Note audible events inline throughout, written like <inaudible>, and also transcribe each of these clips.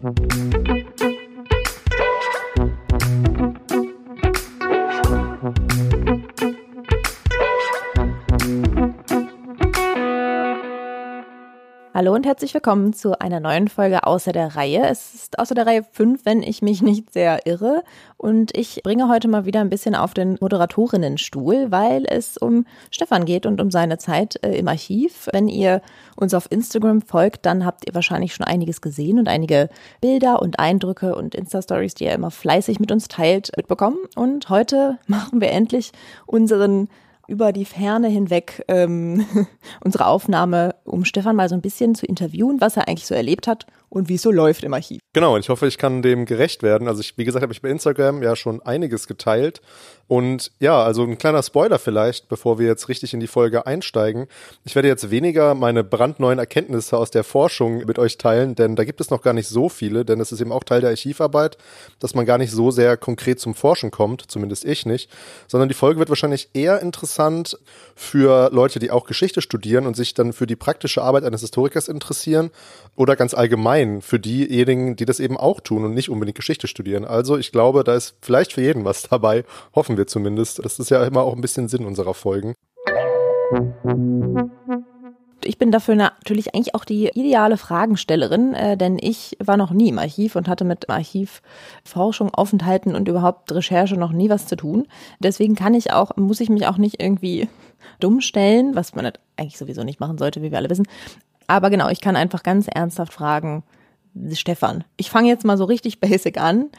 Thank you. Hallo und herzlich willkommen zu einer neuen Folge außer der Reihe. Es ist außer der Reihe 5, wenn ich mich nicht sehr irre. Und ich bringe heute mal wieder ein bisschen auf den Moderatorinnenstuhl, weil es um Stefan geht und um seine Zeit äh, im Archiv. Wenn ihr uns auf Instagram folgt, dann habt ihr wahrscheinlich schon einiges gesehen und einige Bilder und Eindrücke und Insta-Stories, die ihr immer fleißig mit uns teilt, mitbekommen. Und heute <laughs> machen wir endlich unseren über die Ferne hinweg ähm, <laughs> unsere Aufnahme, um Stefan mal so ein bisschen zu interviewen, was er eigentlich so erlebt hat und wie es so läuft im Archiv. Genau, und ich hoffe, ich kann dem gerecht werden. Also ich, wie gesagt, habe ich bei Instagram ja schon einiges geteilt. Und ja, also ein kleiner Spoiler vielleicht, bevor wir jetzt richtig in die Folge einsteigen. Ich werde jetzt weniger meine brandneuen Erkenntnisse aus der Forschung mit euch teilen, denn da gibt es noch gar nicht so viele, denn es ist eben auch Teil der Archivarbeit, dass man gar nicht so sehr konkret zum Forschen kommt, zumindest ich nicht, sondern die Folge wird wahrscheinlich eher interessant für Leute, die auch Geschichte studieren und sich dann für die praktische Arbeit eines Historikers interessieren oder ganz allgemein für diejenigen, die das eben auch tun und nicht unbedingt Geschichte studieren. Also ich glaube, da ist vielleicht für jeden was dabei, hoffen wir zumindest. Das ist ja immer auch ein bisschen Sinn unserer Folgen. Ich bin dafür natürlich eigentlich auch die ideale Fragenstellerin, äh, denn ich war noch nie im Archiv und hatte mit Archivforschung, Aufenthalten und überhaupt Recherche noch nie was zu tun. Deswegen kann ich auch, muss ich mich auch nicht irgendwie dumm stellen, was man eigentlich sowieso nicht machen sollte, wie wir alle wissen. Aber genau, ich kann einfach ganz ernsthaft fragen, Stefan, ich fange jetzt mal so richtig <laughs> basic an.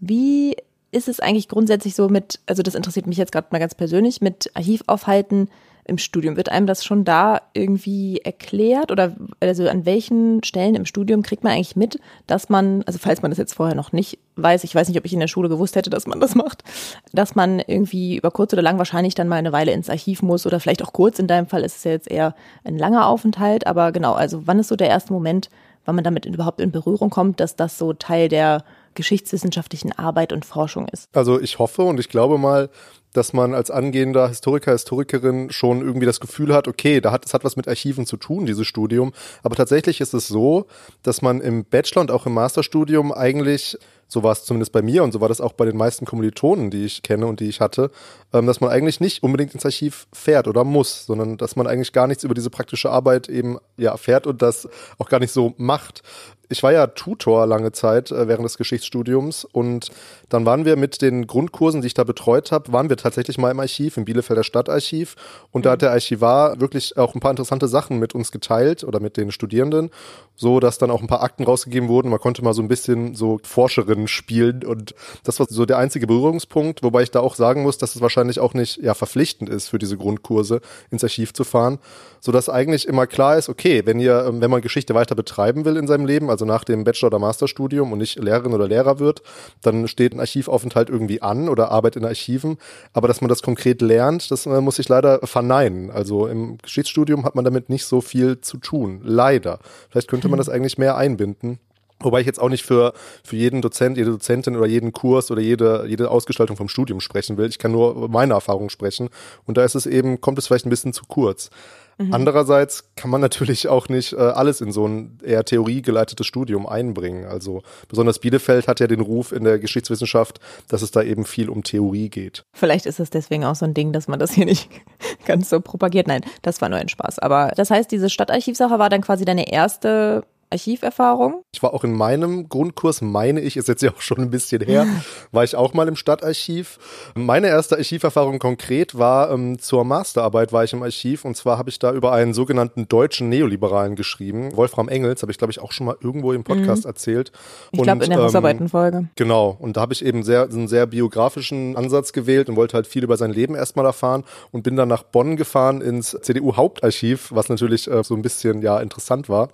Wie ist es eigentlich grundsätzlich so mit, also das interessiert mich jetzt gerade mal ganz persönlich, mit Archivaufhalten im Studium? Wird einem das schon da irgendwie erklärt? Oder also an welchen Stellen im Studium kriegt man eigentlich mit, dass man, also falls man das jetzt vorher noch nicht weiß, ich weiß nicht, ob ich in der Schule gewusst hätte, dass man das macht, dass man irgendwie über kurz oder lang wahrscheinlich dann mal eine Weile ins Archiv muss oder vielleicht auch kurz, in deinem Fall ist es ja jetzt eher ein langer Aufenthalt, aber genau, also wann ist so der erste Moment, wann man damit überhaupt in Berührung kommt, dass das so Teil der geschichtswissenschaftlichen Arbeit und Forschung ist. Also ich hoffe und ich glaube mal, dass man als angehender Historiker, Historikerin schon irgendwie das Gefühl hat, okay, da hat, es hat was mit Archiven zu tun, dieses Studium. Aber tatsächlich ist es so, dass man im Bachelor und auch im Masterstudium eigentlich so war es zumindest bei mir und so war das auch bei den meisten Kommilitonen, die ich kenne und die ich hatte, ähm, dass man eigentlich nicht unbedingt ins Archiv fährt oder muss, sondern dass man eigentlich gar nichts über diese praktische Arbeit eben ja erfährt und das auch gar nicht so macht ich war ja Tutor lange Zeit äh, während des Geschichtsstudiums. Und dann waren wir mit den Grundkursen, die ich da betreut habe, waren wir tatsächlich mal im Archiv, im Bielefelder Stadtarchiv. Und da hat der Archivar wirklich auch ein paar interessante Sachen mit uns geteilt oder mit den Studierenden, so dass dann auch ein paar Akten rausgegeben wurden. Man konnte mal so ein bisschen so Forscherinnen spielen und das war so der einzige Berührungspunkt, wobei ich da auch sagen muss, dass es wahrscheinlich auch nicht ja verpflichtend ist für diese Grundkurse ins Archiv zu fahren, so dass eigentlich immer klar ist, okay, wenn ihr ähm, wenn man Geschichte weiter betreiben will in seinem Leben, also nach dem Bachelor- oder Masterstudium und nicht Lehrerin oder Lehrer wird, dann steht ein Archivaufenthalt irgendwie an oder Arbeit in Archiven. Aber dass man das konkret lernt, das äh, muss ich leider verneinen. Also im Geschichtsstudium hat man damit nicht so viel zu tun. Leider. Vielleicht könnte man hm. das eigentlich mehr einbinden. Wobei ich jetzt auch nicht für, für jeden Dozent, jede Dozentin oder jeden Kurs oder jede, jede Ausgestaltung vom Studium sprechen will. Ich kann nur meine Erfahrung sprechen. Und da ist es eben, kommt es vielleicht ein bisschen zu kurz. Mhm. Andererseits kann man natürlich auch nicht äh, alles in so ein eher theoriegeleitetes Studium einbringen. Also besonders Bielefeld hat ja den Ruf in der Geschichtswissenschaft, dass es da eben viel um Theorie geht. Vielleicht ist es deswegen auch so ein Ding, dass man das hier nicht <laughs> ganz so propagiert. Nein, das war nur ein Spaß. Aber das heißt, diese Stadtarchivsache war dann quasi deine erste Archiverfahrung? Ich war auch in meinem Grundkurs, meine ich, ist jetzt ja auch schon ein bisschen her, <laughs> war ich auch mal im Stadtarchiv. Meine erste Archiverfahrung konkret war ähm, zur Masterarbeit war ich im Archiv und zwar habe ich da über einen sogenannten deutschen Neoliberalen geschrieben. Wolfram Engels, habe ich glaube ich auch schon mal irgendwo im Podcast mhm. erzählt. Ich glaube in der Hausarbeitenfolge. Ähm, genau. Und da habe ich eben sehr, einen sehr biografischen Ansatz gewählt und wollte halt viel über sein Leben erstmal erfahren und bin dann nach Bonn gefahren ins CDU-Hauptarchiv, was natürlich äh, so ein bisschen ja interessant war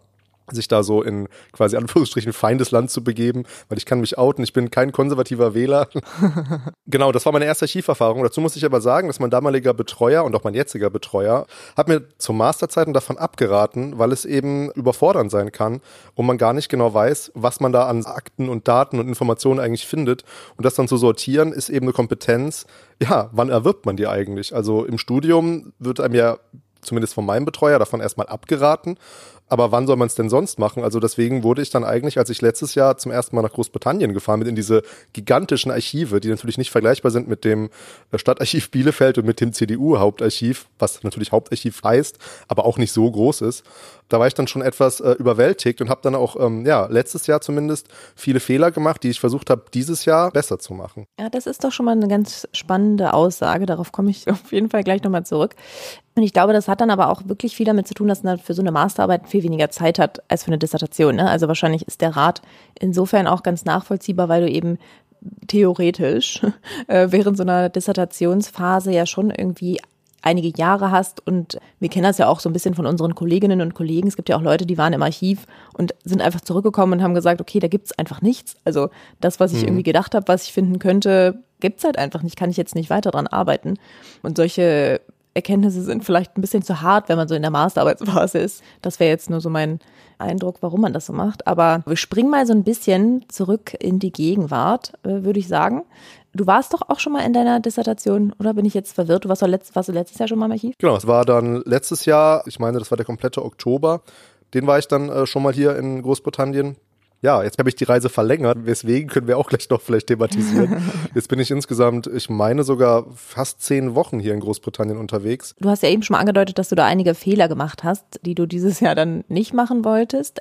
sich da so in quasi Anführungsstrichen Feindesland zu begeben, weil ich kann mich outen, ich bin kein konservativer Wähler. <laughs> genau, das war meine erste Archiverfahrung. Dazu muss ich aber sagen, dass mein damaliger Betreuer und auch mein jetziger Betreuer hat mir zur Masterzeiten davon abgeraten, weil es eben überfordernd sein kann und man gar nicht genau weiß, was man da an Akten und Daten und Informationen eigentlich findet. Und das dann zu sortieren, ist eben eine Kompetenz. Ja, wann erwirbt man die eigentlich? Also im Studium wird einem ja zumindest von meinem Betreuer davon erstmal abgeraten aber wann soll man es denn sonst machen? Also deswegen wurde ich dann eigentlich, als ich letztes Jahr zum ersten Mal nach Großbritannien gefahren bin, in diese gigantischen Archive, die natürlich nicht vergleichbar sind mit dem äh, Stadtarchiv Bielefeld und mit dem CDU-Hauptarchiv, was natürlich Hauptarchiv heißt, aber auch nicht so groß ist. Da war ich dann schon etwas äh, überwältigt und habe dann auch, ähm, ja, letztes Jahr zumindest viele Fehler gemacht, die ich versucht habe, dieses Jahr besser zu machen. Ja, das ist doch schon mal eine ganz spannende Aussage. Darauf komme ich <laughs> auf jeden Fall gleich nochmal zurück. Und ich glaube, das hat dann aber auch wirklich viel damit zu tun, dass man für so eine Masterarbeit viel weniger Zeit hat als für eine Dissertation. Ne? Also wahrscheinlich ist der Rat insofern auch ganz nachvollziehbar, weil du eben theoretisch <laughs> äh, während so einer Dissertationsphase ja schon irgendwie einige Jahre hast und wir kennen das ja auch so ein bisschen von unseren Kolleginnen und Kollegen. Es gibt ja auch Leute, die waren im Archiv und sind einfach zurückgekommen und haben gesagt, okay, da gibt's einfach nichts. Also das, was ich mhm. irgendwie gedacht habe, was ich finden könnte, gibt's halt einfach nicht, kann ich jetzt nicht weiter dran arbeiten. Und solche Erkenntnisse sind vielleicht ein bisschen zu hart, wenn man so in der Masterarbeitsphase ist. Das wäre jetzt nur so mein Eindruck, warum man das so macht. Aber wir springen mal so ein bisschen zurück in die Gegenwart, äh, würde ich sagen. Du warst doch auch schon mal in deiner Dissertation, oder bin ich jetzt verwirrt? Du warst, doch letzt, warst du letztes Jahr schon mal im Archiv? Genau, es war dann letztes Jahr, ich meine, das war der komplette Oktober. Den war ich dann äh, schon mal hier in Großbritannien ja, jetzt habe ich die Reise verlängert, weswegen können wir auch gleich noch vielleicht thematisieren. <laughs> Jetzt bin ich insgesamt, ich meine sogar fast zehn Wochen hier in Großbritannien unterwegs. Du hast ja eben schon mal angedeutet, dass du da einige Fehler gemacht hast, die du dieses Jahr dann nicht machen wolltest.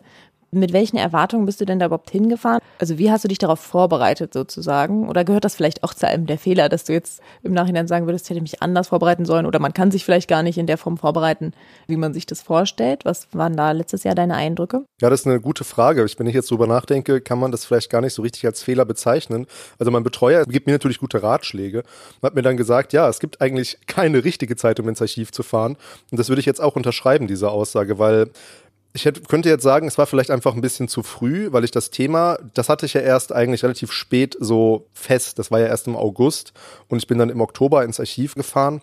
Mit welchen Erwartungen bist du denn da überhaupt hingefahren? Also wie hast du dich darauf vorbereitet sozusagen? Oder gehört das vielleicht auch zu einem der Fehler, dass du jetzt im Nachhinein sagen würdest, ich hätte mich anders vorbereiten sollen? Oder man kann sich vielleicht gar nicht in der Form vorbereiten, wie man sich das vorstellt? Was waren da letztes Jahr deine Eindrücke? Ja, das ist eine gute Frage. Wenn ich jetzt drüber nachdenke, kann man das vielleicht gar nicht so richtig als Fehler bezeichnen. Also mein Betreuer gibt mir natürlich gute Ratschläge und hat mir dann gesagt, ja, es gibt eigentlich keine richtige Zeit, um ins Archiv zu fahren. Und das würde ich jetzt auch unterschreiben, diese Aussage, weil ich hätte, könnte jetzt sagen, es war vielleicht einfach ein bisschen zu früh, weil ich das Thema, das hatte ich ja erst eigentlich relativ spät so fest. Das war ja erst im August und ich bin dann im Oktober ins Archiv gefahren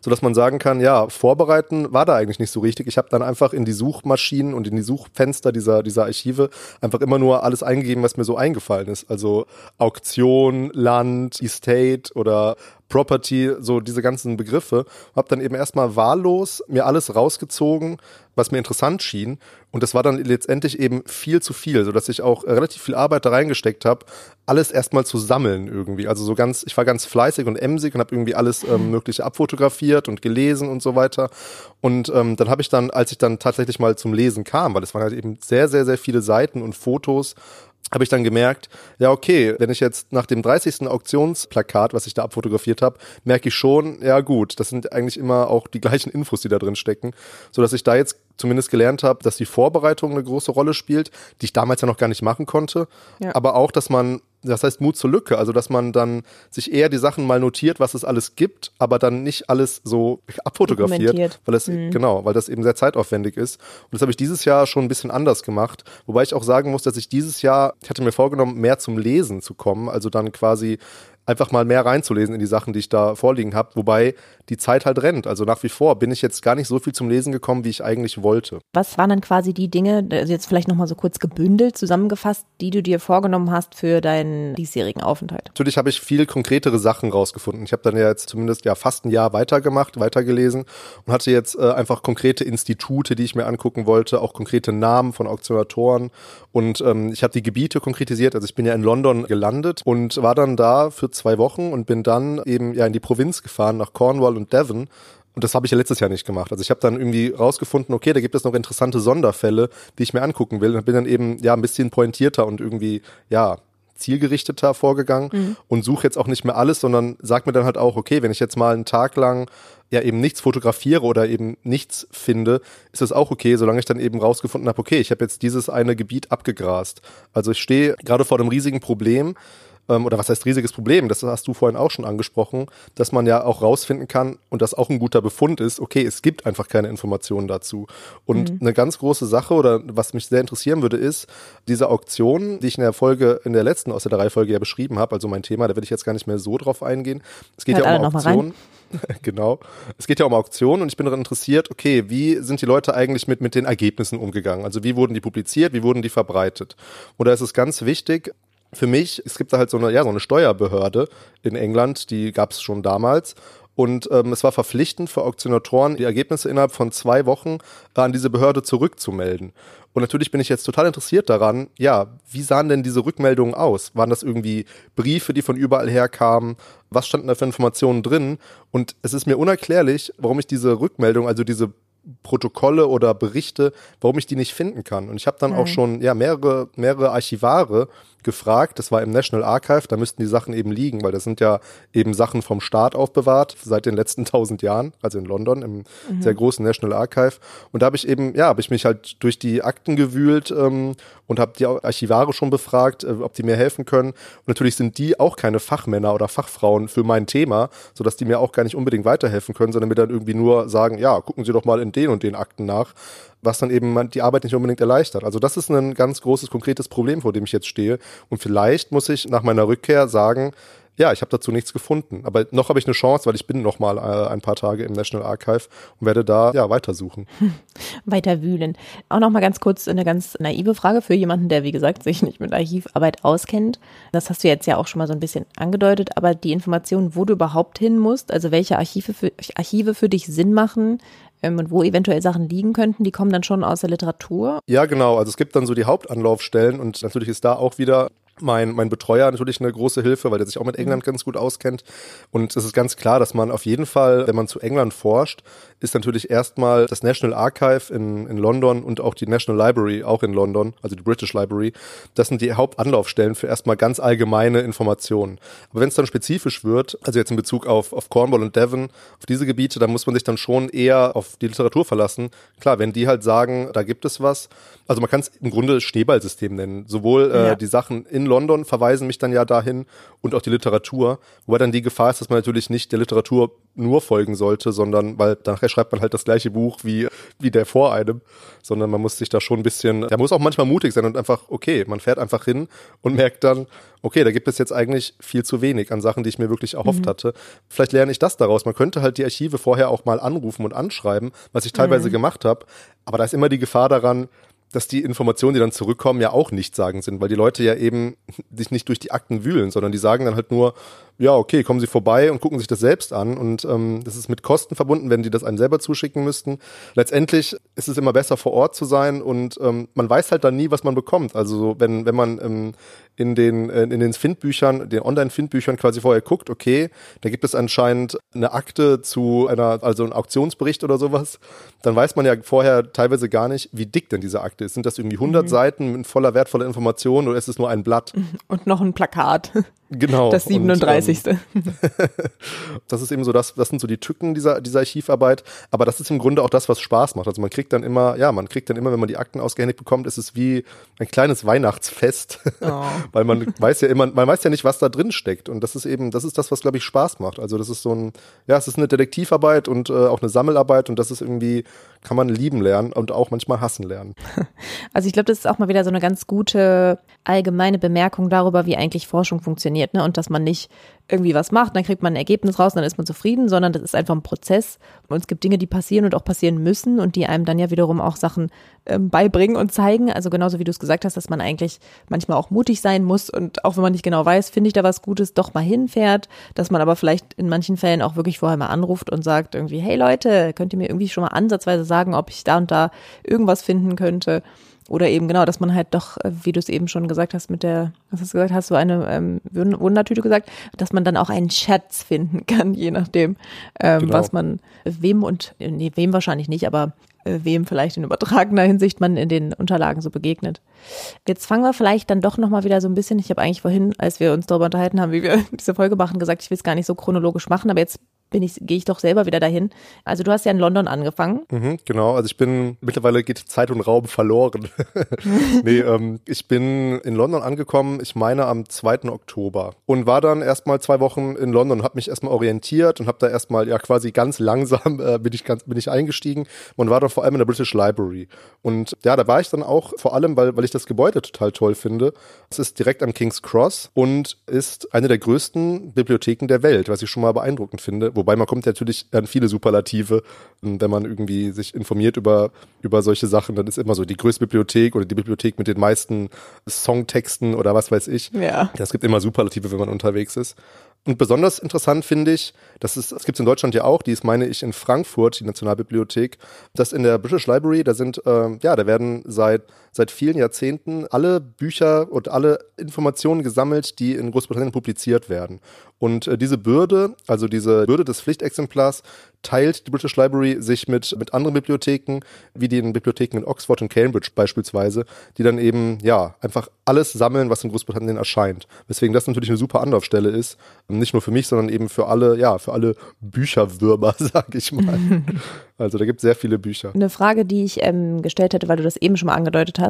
so dass man sagen kann, ja, vorbereiten war da eigentlich nicht so richtig. Ich habe dann einfach in die Suchmaschinen und in die Suchfenster dieser dieser Archive einfach immer nur alles eingegeben, was mir so eingefallen ist. Also Auktion, Land, Estate oder Property, so diese ganzen Begriffe. Habe dann eben erstmal wahllos mir alles rausgezogen, was mir interessant schien. Und das war dann letztendlich eben viel zu viel, sodass ich auch relativ viel Arbeit da reingesteckt habe, alles erstmal zu sammeln irgendwie. Also so ganz, ich war ganz fleißig und emsig und habe irgendwie alles ähm, Mögliche abfotografiert und gelesen und so weiter. Und ähm, dann habe ich dann, als ich dann tatsächlich mal zum Lesen kam, weil es waren halt eben sehr, sehr, sehr viele Seiten und Fotos, habe ich dann gemerkt, ja okay, wenn ich jetzt nach dem 30. Auktionsplakat, was ich da abfotografiert habe, merke ich schon, ja gut, das sind eigentlich immer auch die gleichen Infos, die da drin stecken, so dass ich da jetzt zumindest gelernt habe, dass die Vorbereitung eine große Rolle spielt, die ich damals ja noch gar nicht machen konnte, ja. aber auch, dass man das heißt Mut zur Lücke, also dass man dann sich eher die Sachen mal notiert, was es alles gibt, aber dann nicht alles so <laughs> abfotografiert, weil es mhm. genau, weil das eben sehr zeitaufwendig ist. Und das habe ich dieses Jahr schon ein bisschen anders gemacht, wobei ich auch sagen muss, dass ich dieses Jahr, ich hatte mir vorgenommen, mehr zum Lesen zu kommen, also dann quasi einfach mal mehr reinzulesen in die Sachen, die ich da vorliegen habe. Wobei die Zeit halt rennt. Also nach wie vor bin ich jetzt gar nicht so viel zum Lesen gekommen, wie ich eigentlich wollte. Was waren dann quasi die Dinge, also jetzt vielleicht nochmal so kurz gebündelt, zusammengefasst, die du dir vorgenommen hast für deinen diesjährigen Aufenthalt? Natürlich habe ich viel konkretere Sachen rausgefunden. Ich habe dann ja jetzt zumindest ja fast ein Jahr weitergemacht, weitergelesen und hatte jetzt äh, einfach konkrete Institute, die ich mir angucken wollte, auch konkrete Namen von Auktionatoren und ähm, ich habe die Gebiete konkretisiert. Also ich bin ja in London gelandet und war dann da für zwei Wochen und bin dann eben ja in die Provinz gefahren, nach Cornwall und Devon. Und das habe ich ja letztes Jahr nicht gemacht. Also ich habe dann irgendwie rausgefunden, okay, da gibt es noch interessante Sonderfälle, die ich mir angucken will. Und bin dann eben ja ein bisschen pointierter und irgendwie ja zielgerichteter vorgegangen mhm. und suche jetzt auch nicht mehr alles, sondern sag mir dann halt auch, okay, wenn ich jetzt mal einen Tag lang ja eben nichts fotografiere oder eben nichts finde, ist das auch okay, solange ich dann eben rausgefunden habe, okay, ich habe jetzt dieses eine Gebiet abgegrast. Also ich stehe gerade vor einem riesigen Problem, ähm, oder was heißt riesiges Problem, das hast du vorhin auch schon angesprochen, dass man ja auch rausfinden kann und das auch ein guter Befund ist, okay, es gibt einfach keine Informationen dazu. Und mhm. eine ganz große Sache oder was mich sehr interessieren würde, ist diese Auktion, die ich in der Folge, in der letzten aus der Reihe ja beschrieben habe, also mein Thema, da will ich jetzt gar nicht mehr so drauf eingehen. Es geht Hört ja um Auktionen. <laughs> genau. Es geht ja um Auktionen und ich bin daran interessiert, okay, wie sind die Leute eigentlich mit, mit den Ergebnissen umgegangen? Also wie wurden die publiziert, wie wurden die verbreitet? Oder ist es ganz wichtig, für mich, es gibt da halt so eine, ja, so eine Steuerbehörde in England, die gab es schon damals. und ähm, es war verpflichtend für Auktionatoren, die Ergebnisse innerhalb von zwei Wochen an diese Behörde zurückzumelden. Und natürlich bin ich jetzt total interessiert daran, ja, wie sahen denn diese Rückmeldungen aus? Waren das irgendwie Briefe, die von überall her kamen? Was standen da für Informationen drin? Und es ist mir unerklärlich, warum ich diese Rückmeldung, also diese Protokolle oder Berichte, warum ich die nicht finden kann. Und ich habe dann mhm. auch schon ja mehrere mehrere Archivare gefragt. Das war im National Archive, da müssten die Sachen eben liegen, weil das sind ja eben Sachen vom Staat aufbewahrt seit den letzten <laughs> tausend Jahren, also in London im mhm. sehr großen National Archive. Und da habe ich eben, ja, habe ich mich halt durch die Akten gewühlt ähm, und habe die Archivare schon befragt, äh, ob die mir helfen können. Und natürlich sind die auch keine Fachmänner oder Fachfrauen für mein Thema, sodass die mir auch gar nicht unbedingt weiterhelfen können, sondern mir dann irgendwie nur sagen, ja, gucken Sie doch mal in den und den Akten nach was dann eben die Arbeit nicht unbedingt erleichtert. Also das ist ein ganz großes, konkretes Problem, vor dem ich jetzt stehe. Und vielleicht muss ich nach meiner Rückkehr sagen, ja, ich habe dazu nichts gefunden. Aber noch habe ich eine Chance, weil ich bin noch mal äh, ein paar Tage im National Archive und werde da ja weitersuchen. <laughs> Weiter wühlen. Auch noch mal ganz kurz eine ganz naive Frage für jemanden, der wie gesagt sich nicht mit Archivarbeit auskennt. Das hast du jetzt ja auch schon mal so ein bisschen angedeutet, aber die Information, wo du überhaupt hin musst, also welche Archive für, Archive für dich Sinn machen, und wo eventuell Sachen liegen könnten, die kommen dann schon aus der Literatur. Ja, genau. Also es gibt dann so die Hauptanlaufstellen und natürlich ist da auch wieder mein, mein Betreuer natürlich eine große Hilfe, weil der sich auch mit England ganz gut auskennt. Und es ist ganz klar, dass man auf jeden Fall, wenn man zu England forscht, ist natürlich erstmal das National Archive in, in London und auch die National Library auch in London, also die British Library. Das sind die Hauptanlaufstellen für erstmal ganz allgemeine Informationen. Aber wenn es dann spezifisch wird, also jetzt in Bezug auf, auf Cornwall und Devon, auf diese Gebiete, da muss man sich dann schon eher auf die Literatur verlassen. Klar, wenn die halt sagen, da gibt es was, also man kann es im Grunde Schneeballsystem nennen. Sowohl äh, ja. die Sachen in London verweisen mich dann ja dahin und auch die Literatur. Wobei dann die Gefahr ist, dass man natürlich nicht der Literatur nur folgen sollte, sondern weil nachher schreibt man halt das gleiche Buch wie, wie der vor einem, sondern man muss sich da schon ein bisschen, da muss auch manchmal mutig sein und einfach, okay, man fährt einfach hin und merkt dann, okay, da gibt es jetzt eigentlich viel zu wenig an Sachen, die ich mir wirklich erhofft mhm. hatte. Vielleicht lerne ich das daraus. Man könnte halt die Archive vorher auch mal anrufen und anschreiben, was ich teilweise mhm. gemacht habe, aber da ist immer die Gefahr daran, dass die Informationen, die dann zurückkommen, ja auch nicht sagen sind, weil die Leute ja eben <laughs> sich nicht durch die Akten wühlen, sondern die sagen dann halt nur, ja, okay, kommen Sie vorbei und gucken sich das selbst an. Und ähm, das ist mit Kosten verbunden, wenn die das einem selber zuschicken müssten. Letztendlich ist es immer besser, vor Ort zu sein und ähm, man weiß halt dann nie, was man bekommt. Also wenn, wenn man ähm, in den, äh, in den Findbüchern, den Online-Findbüchern quasi vorher guckt, okay, da gibt es anscheinend eine Akte zu einer, also ein Auktionsbericht oder sowas, dann weiß man ja vorher teilweise gar nicht, wie dick denn diese Akte ist. Sind das irgendwie 100 mhm. Seiten mit voller wertvoller Information oder ist es nur ein Blatt? <laughs> Und noch ein Plakat. Genau. Das 37. Und, ähm, <laughs> das ist eben so das, das sind so die Tücken dieser, dieser Archivarbeit. Aber das ist im Grunde auch das, was Spaß macht. Also man kriegt dann immer, ja, man kriegt dann immer, wenn man die Akten ausgehändigt bekommt, ist es wie ein kleines Weihnachtsfest. <laughs> Oh. Weil man weiß ja immer, man weiß ja nicht, was da drin steckt. Und das ist eben, das ist das, was, glaube ich, Spaß macht. Also das ist so ein, ja, es ist eine Detektivarbeit und äh, auch eine Sammelarbeit und das ist irgendwie, kann man lieben lernen und auch manchmal hassen lernen. <laughs> Also ich glaube, das ist auch mal wieder so eine ganz gute allgemeine Bemerkung darüber, wie eigentlich Forschung funktioniert, ne? Und dass man nicht irgendwie was macht, dann kriegt man ein Ergebnis raus und dann ist man zufrieden, sondern das ist einfach ein Prozess. Und es gibt Dinge, die passieren und auch passieren müssen und die einem dann ja wiederum auch Sachen ähm, beibringen und zeigen. Also genauso wie du es gesagt hast, dass man eigentlich manchmal auch mutig sein muss und auch wenn man nicht genau weiß, finde ich da was Gutes, doch mal hinfährt, dass man aber vielleicht in manchen Fällen auch wirklich vorher mal anruft und sagt irgendwie, hey Leute, könnt ihr mir irgendwie schon mal ansatzweise sagen, ob ich da und da irgendwas finden könnte? Oder eben genau, dass man halt doch, äh, wie du es eben schon gesagt hast, mit der, was hast du gesagt, hast du eine ähm, Wundertüte gesagt, dass man dann auch einen Schatz finden <laughs> kann, je nachdem, ähm, genau. was man, wem und, nee, wem wahrscheinlich nicht, aber äh, wem vielleicht in übertragener Hinsicht man in den Unterlagen so begegnet. Jetzt fangen wir vielleicht dann doch nochmal wieder so ein bisschen, ich habe eigentlich vorhin, als wir uns darüber unterhalten haben, wie wir <laughs> diese Folge machen, gesagt, ich will es gar nicht so chronologisch machen, aber jetzt bin ich, gehe ich doch selber wieder dahin. Also du hast ja in London angefangen. Mhm, genau, also ich bin, mittlerweile geht Zeit und Raum verloren. <laughs> nee, ähm, ich bin in London angekommen, ich meine am 2. Oktober und war dann erstmal zwei Wochen in London habe mich erstmal orientiert und habe da erstmal ja quasi ganz langsam <laughs> äh, bin ich ganz bin ich eingestiegen und war dann vor allem in der British Library und ja, da war ich dann auch vor allem, weil weil ich das Gebäude total toll finde. Es ist direkt am King's Cross und ist eine der größten Bibliotheken der Welt, was ich schon mal beeindruckend finde, Wobei man kommt natürlich an viele Superlative, wenn man irgendwie sich informiert über, über solche Sachen, dann ist immer so die größte Bibliothek oder die Bibliothek mit den meisten Songtexten oder was weiß ich. Ja. Es gibt immer Superlative, wenn man unterwegs ist. Und besonders interessant finde ich, das ist, das gibt es in Deutschland ja auch, die ist, meine ich, in Frankfurt, die Nationalbibliothek, dass in der British Library, da sind, äh, ja, da werden seit, seit vielen Jahrzehnten alle Bücher und alle Informationen gesammelt, die in Großbritannien publiziert werden. Und äh, diese Bürde, also diese Bürde des Pflichtexemplars, teilt die British Library sich mit, mit anderen Bibliotheken, wie den Bibliotheken in Oxford und Cambridge beispielsweise, die dann eben, ja, einfach alles sammeln, was in Großbritannien erscheint. Weswegen das natürlich eine super Anlaufstelle ist. Nicht nur für mich, sondern eben für alle, ja, für alle Bücherwürmer, <laughs> sag ich mal. <laughs> also da gibt es sehr viele Bücher. Eine Frage, die ich ähm, gestellt hätte, weil du das eben schon mal angedeutet hast,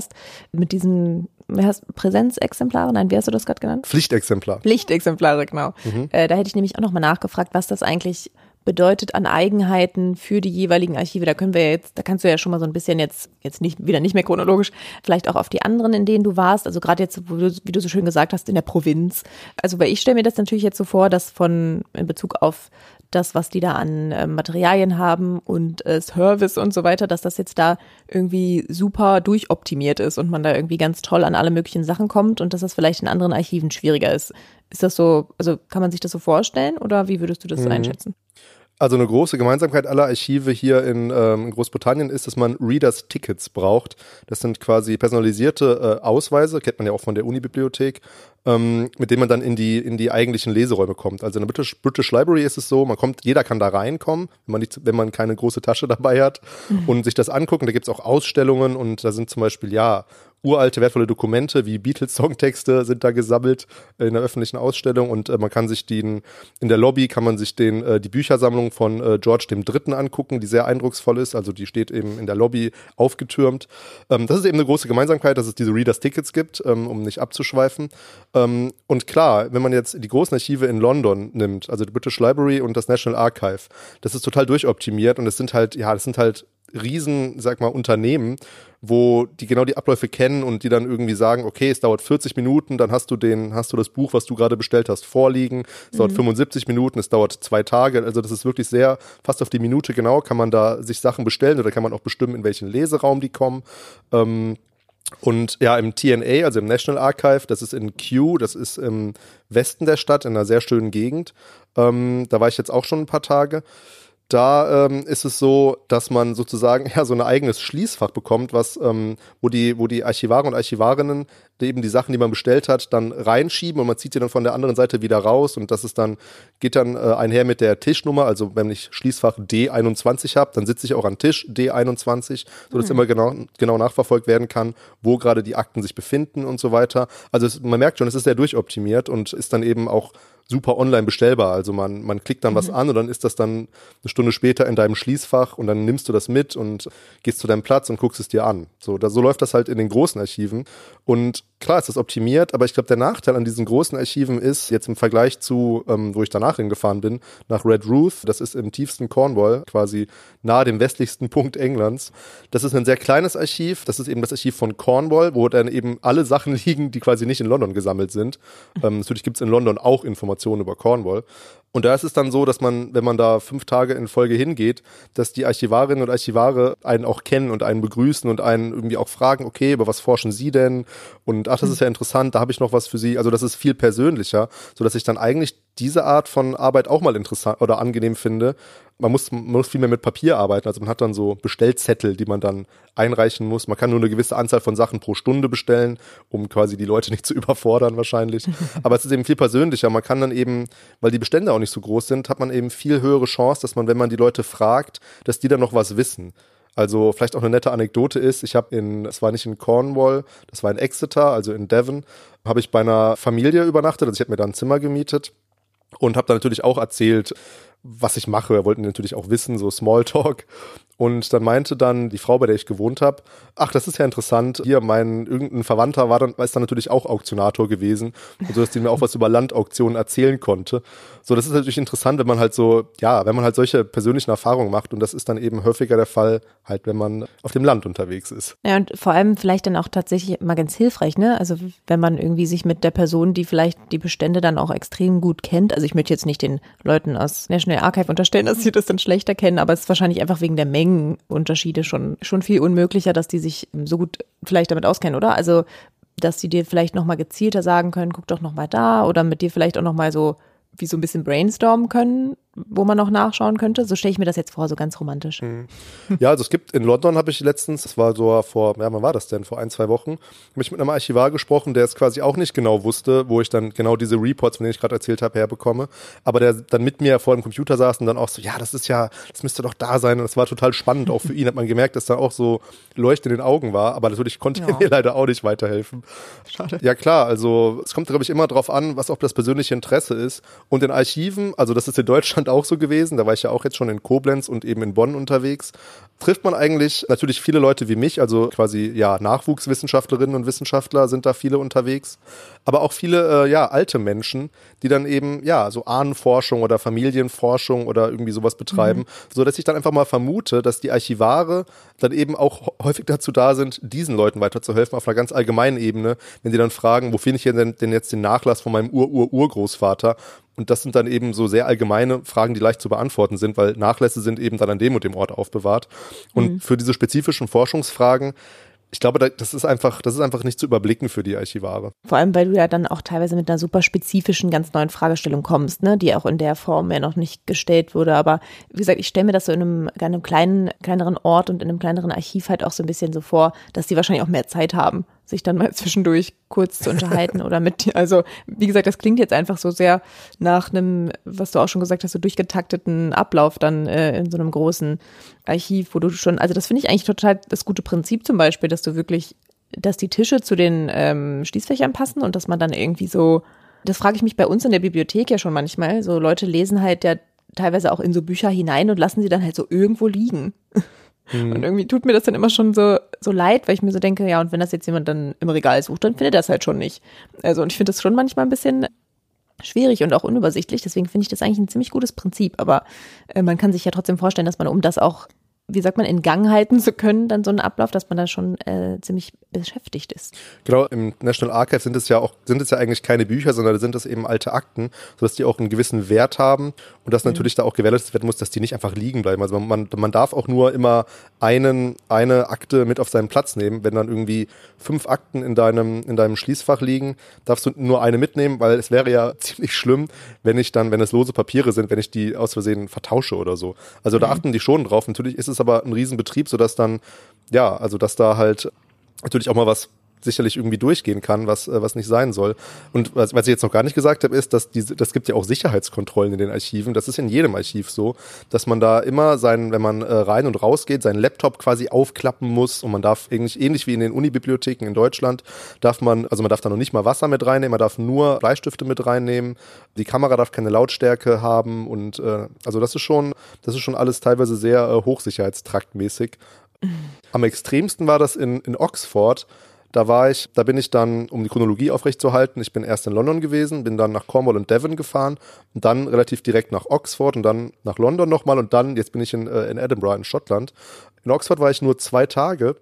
mit diesen wie heißt Präsenzexemplare? Nein, wie hast du das gerade genannt? Pflichtexemplar. Pflichtexemplare, genau. Mhm. Äh, da hätte ich nämlich auch nochmal nachgefragt, was das eigentlich bedeutet an Eigenheiten für die jeweiligen Archive. Da können wir jetzt, da kannst du ja schon mal so ein bisschen jetzt, jetzt nicht, wieder nicht mehr chronologisch, vielleicht auch auf die anderen, in denen du warst. Also gerade jetzt, wie du so schön gesagt hast, in der Provinz. Also, weil ich stelle mir das natürlich jetzt so vor, dass von, in Bezug auf das, was die da an äh, Materialien haben und äh, Service und so weiter, dass das jetzt da irgendwie super durchoptimiert ist und man da irgendwie ganz toll an alle möglichen Sachen kommt und dass das vielleicht in anderen Archiven schwieriger ist. Ist das so, also kann man sich das so vorstellen oder wie würdest du das mhm. einschätzen? Also eine große Gemeinsamkeit aller Archive hier in, ähm, Großbritannien ist, dass man Readers Tickets braucht. Das sind quasi personalisierte äh, Ausweise, kennt man ja auch von der Unibibliothek, ähm, mit denen man dann in die, in die eigentlichen Leseräume kommt. Also in der British, British Library ist es so, man kommt, jeder kann da reinkommen, wenn man, nicht, wenn man keine große Tasche <laughs> dabei hat mhm. und sich das angucken. Da gibt's auch Ausstellungen und da sind zum Beispiel, ja, uralte, wertvolle Dokumente wie Beatles-Songtexte sind da gesammelt in der öffentlichen Ausstellung und äh, man kann sich den, in der Lobby kann man sich den, äh, die Büchersammlung von äh, George dem Dritten angucken, die sehr eindrucksvoll ist. Also die steht eben in der Lobby aufgetürmt. Ähm, das ist eben eine große Gemeinsamkeit, dass es diese Readers Tickets gibt, ähm, um nicht abzuschweifen. Ähm, und klar, wenn man jetzt die großen Archive in London nimmt, also die British Library und das National Archive, das ist total durchoptimiert und es sind halt, ja, das sind halt riesen, sag mal, Unternehmen, wo die genau die Abläufe kennen und die dann irgendwie sagen, okay, es dauert 40 Minuten, dann hast du den, hast du das Buch, was du gerade bestellt hast, vorliegen. Es mhm. dauert 75 Minuten, es dauert zwei Tage. Also das ist wirklich sehr, fast auf die Minute genau, kann man da sich Sachen bestellen oder kann man auch bestimmen, in welchen Leseraum die kommen. Ähm, und ja, im TNA, also im National Archive, das ist in Kew, das ist im Westen der Stadt, in einer sehr schönen Gegend. Ähm, da war ich jetzt auch schon ein paar Tage da ähm, ist es so, dass man sozusagen <laughs> ja so ein eigenes Schließfach bekommt, was ähm, wo die wo die Archivare und Archivarinnen eben die Sachen, die man bestellt hat, dann reinschieben und man zieht sie dann von der anderen Seite wieder raus und das ist dann geht dann äh, einher mit der Tischnummer, also wenn ich Schließfach D21 habe, dann sitze ich auch an Tisch D21, so dass mhm. immer genau genau nachverfolgt werden kann, wo gerade die Akten sich befinden und so weiter. Also es, man merkt schon, es ist sehr durchoptimiert und ist dann eben auch super online bestellbar. Also man, man klickt dann mhm. was an und dann ist das dann eine Stunde später in deinem Schließfach und dann nimmst du das mit und gehst zu deinem Platz und guckst es dir an. So, da, so läuft das halt in den großen Archiven. Und klar ist das optimiert, aber ich glaube, der Nachteil an diesen großen Archiven ist, jetzt im Vergleich zu, ähm, wo ich danach hingefahren bin, nach Red Ruth, das ist im tiefsten Cornwall, quasi nahe dem westlichsten <laughs> Punkt Englands. Das ist ein sehr kleines Archiv, das ist eben das Archiv von Cornwall, wo dann eben alle Sachen <laughs> liegen, die quasi nicht in London gesammelt sind. Ähm, natürlich gibt es in London auch Informationen über Cornwall. Und da ist es dann so, dass man, wenn man da fünf Tage in Folge hingeht, dass die Archivarinnen und Archivare einen auch kennen und einen begrüßen und einen irgendwie auch fragen, okay, über was forschen Sie denn? Und ach, das ist ja interessant, da habe ich noch was für Sie. Also das ist viel persönlicher, so dass ich dann eigentlich diese Art von Arbeit auch mal interessant oder angenehm finde. Man muss, man muss viel mehr mit Papier arbeiten. Also man hat dann so Bestellzettel, die man dann einreichen muss. Man kann nur eine gewisse Anzahl von Sachen pro Stunde bestellen, um quasi die Leute <laughs> nicht zu überfordern wahrscheinlich. Aber es ist eben viel persönlicher. Man kann dann eben, weil die Bestände auch nicht so groß sind, hat man eben viel höhere Chance, dass man, wenn man die Leute fragt, dass die dann noch was wissen. Also vielleicht auch eine nette Anekdote ist, ich habe in, es war nicht in Cornwall, das war in Exeter, also in Devon, habe ich bei einer Familie übernachtet, also ich habe mir da ein Zimmer gemietet und habe da natürlich auch erzählt, was ich mache. Wollten natürlich auch wissen, so Smalltalk. Und dann meinte dann die Frau, bei der ich gewohnt habe, ach, das ist ja interessant. Hier, mein irgendein Verwandter war dann, ist dann natürlich auch Auktionator gewesen. Und so, dass die mir auch was über Landauktionen erzählen konnte. So, das ist natürlich interessant, wenn man halt so, ja, wenn man halt solche persönlichen Erfahrungen macht. Und das ist dann eben häufiger der Fall, halt, wenn man auf dem Land unterwegs ist. Ja, und vor allem vielleicht dann auch tatsächlich mal ganz hilfreich, ne? Also, wenn man irgendwie sich mit der Person, die vielleicht die Bestände dann auch extrem gut kennt. Also, ich möchte jetzt nicht den Leuten aus National Archive unterstellen, dass sie das dann schlechter kennen, aber es ist wahrscheinlich einfach wegen der Menge Mengenunterschiede schon, schon viel unmöglicher, dass die sich so gut vielleicht damit auskennen, oder? Also, dass sie dir vielleicht nochmal gezielter sagen können, guck doch nochmal da oder mit dir vielleicht auch nochmal so wie so ein bisschen brainstormen können, wo man noch nachschauen könnte. So stelle ich mir das jetzt vor, so ganz romantisch. Mhm. Ja, also es gibt in London habe ich letztens, das war so vor, ja, wann war das denn? Vor ein, zwei Wochen, habe ich mit einem Archivar gesprochen, der es quasi auch nicht genau wusste, wo ich dann genau diese Reports, von denen ich gerade erzählt habe, herbekomme. Aber der dann mit mir vor dem Computer saß und dann auch so, ja, das ist ja, das müsste doch da sein. Und das war total spannend. Auch für ihn hat man gemerkt, dass da auch so Leuchte in den Augen war. Aber natürlich konnte ja. er mir leider auch nicht weiterhelfen. Schade. Ja, klar, also es kommt, glaube ich, immer darauf an, was auch das persönliche Interesse ist. Und in Archiven, also das ist in Deutschland auch so gewesen, da war ich ja auch jetzt schon in Koblenz und eben in Bonn unterwegs, trifft man eigentlich natürlich viele Leute wie mich, also quasi ja Nachwuchswissenschaftlerinnen und Wissenschaftler sind da viele unterwegs, aber auch viele äh, ja alte Menschen, die dann eben ja so Ahnenforschung oder Familienforschung oder irgendwie sowas betreiben, mhm. so dass ich dann einfach mal vermute, dass die Archivare dann eben auch häufig dazu da sind, diesen Leuten weiterzuhelfen auf einer ganz allgemeinen Ebene, wenn die dann fragen, wo finde ich denn, denn jetzt den Nachlass von meinem Ur-Ur-Urgroßvater und das sind dann eben so sehr allgemeine Fragen, die leicht zu beantworten sind, weil Nachlässe sind eben dann an dem und dem Ort aufbewahrt. Und mhm. für diese spezifischen Forschungsfragen ich glaube, das ist einfach, das ist einfach nicht zu überblicken für die Archivare. Vor allem, weil du ja dann auch teilweise mit einer super spezifischen, ganz neuen Fragestellung kommst, ne, die auch in der Form ja noch nicht gestellt wurde. Aber wie gesagt, ich stelle mir das so in einem, in einem kleinen, kleineren Ort und in einem kleineren Archiv halt auch so ein bisschen so vor, dass die wahrscheinlich auch mehr Zeit haben, sich dann mal <laughs> zwischendurch kurz zu unterhalten oder mit, also wie gesagt, das klingt jetzt einfach so sehr nach einem, was du auch schon gesagt hast, so durchgetakteten Ablauf dann äh, in so einem großen Archiv, wo du schon, also das finde ich eigentlich total das gute Prinzip zum Beispiel, dass du wirklich, dass die Tische zu den ähm, Schließfächern passen und dass man dann irgendwie so, das frage ich mich bei uns in der Bibliothek ja schon manchmal, so Leute lesen halt ja teilweise auch in so Bücher hinein und lassen sie dann halt so irgendwo liegen. Mhm. Und irgendwie tut mir das dann immer schon so, so leid, weil ich mir so denke, ja, und wenn das jetzt jemand dann im Regal sucht, dann findet das halt schon nicht. Also, und ich finde das schon manchmal ein bisschen schwierig und auch unübersichtlich. Deswegen finde ich das eigentlich ein ziemlich gutes Prinzip. Aber äh, man kann sich ja trotzdem vorstellen, dass man, um das auch wie sagt man, in Gang halten zu können, dann so einen Ablauf, dass man da schon äh, ziemlich beschäftigt ist. Genau, im National Archive sind es ja auch, sind es ja eigentlich keine Bücher, sondern sind es eben alte Akten, sodass die auch einen gewissen Wert haben und dass mhm. natürlich da auch gewährleistet werden muss, dass die nicht einfach liegen bleiben. Also man, man darf auch nur immer einen, eine Akte mit auf seinen Platz nehmen. Wenn dann irgendwie fünf Akten in deinem, in deinem Schließfach liegen, darfst du nur eine mitnehmen, weil es wäre ja <laughs> ziemlich schlimm, wenn ich dann, wenn es lose Papiere sind, wenn ich die aus Versehen vertausche oder so. Also da mhm. achten die schon drauf. Natürlich ist es ist aber ein Riesenbetrieb, sodass dann, ja, also dass da halt natürlich auch mal was sicherlich irgendwie durchgehen kann, was, äh, was nicht sein soll. Und was, was ich jetzt noch gar nicht gesagt habe, ist, dass diese, das gibt ja auch Sicherheitskontrollen in den Archiven. Das ist in jedem Archiv so, dass man da immer seinen, wenn man äh, rein und raus geht, seinen Laptop quasi aufklappen muss und man darf ähnlich, ähnlich wie in den Unibibliotheken in Deutschland, darf man, also man darf da noch nicht mal Wasser mit reinnehmen, man darf nur Bleistifte mit reinnehmen, die Kamera darf keine Lautstärke haben und äh, also das ist schon, das ist schon alles teilweise sehr äh, hochsicherheitstraktmäßig. Mhm. Am extremsten war das in, in Oxford. Da war ich, da bin ich dann, um die Chronologie aufrechtzuerhalten, ich bin erst in London gewesen, bin dann nach Cornwall und Devon gefahren und dann relativ direkt nach Oxford und dann nach London nochmal und dann, jetzt bin ich in, äh, in Edinburgh in Schottland. In Oxford war ich nur zwei Tage,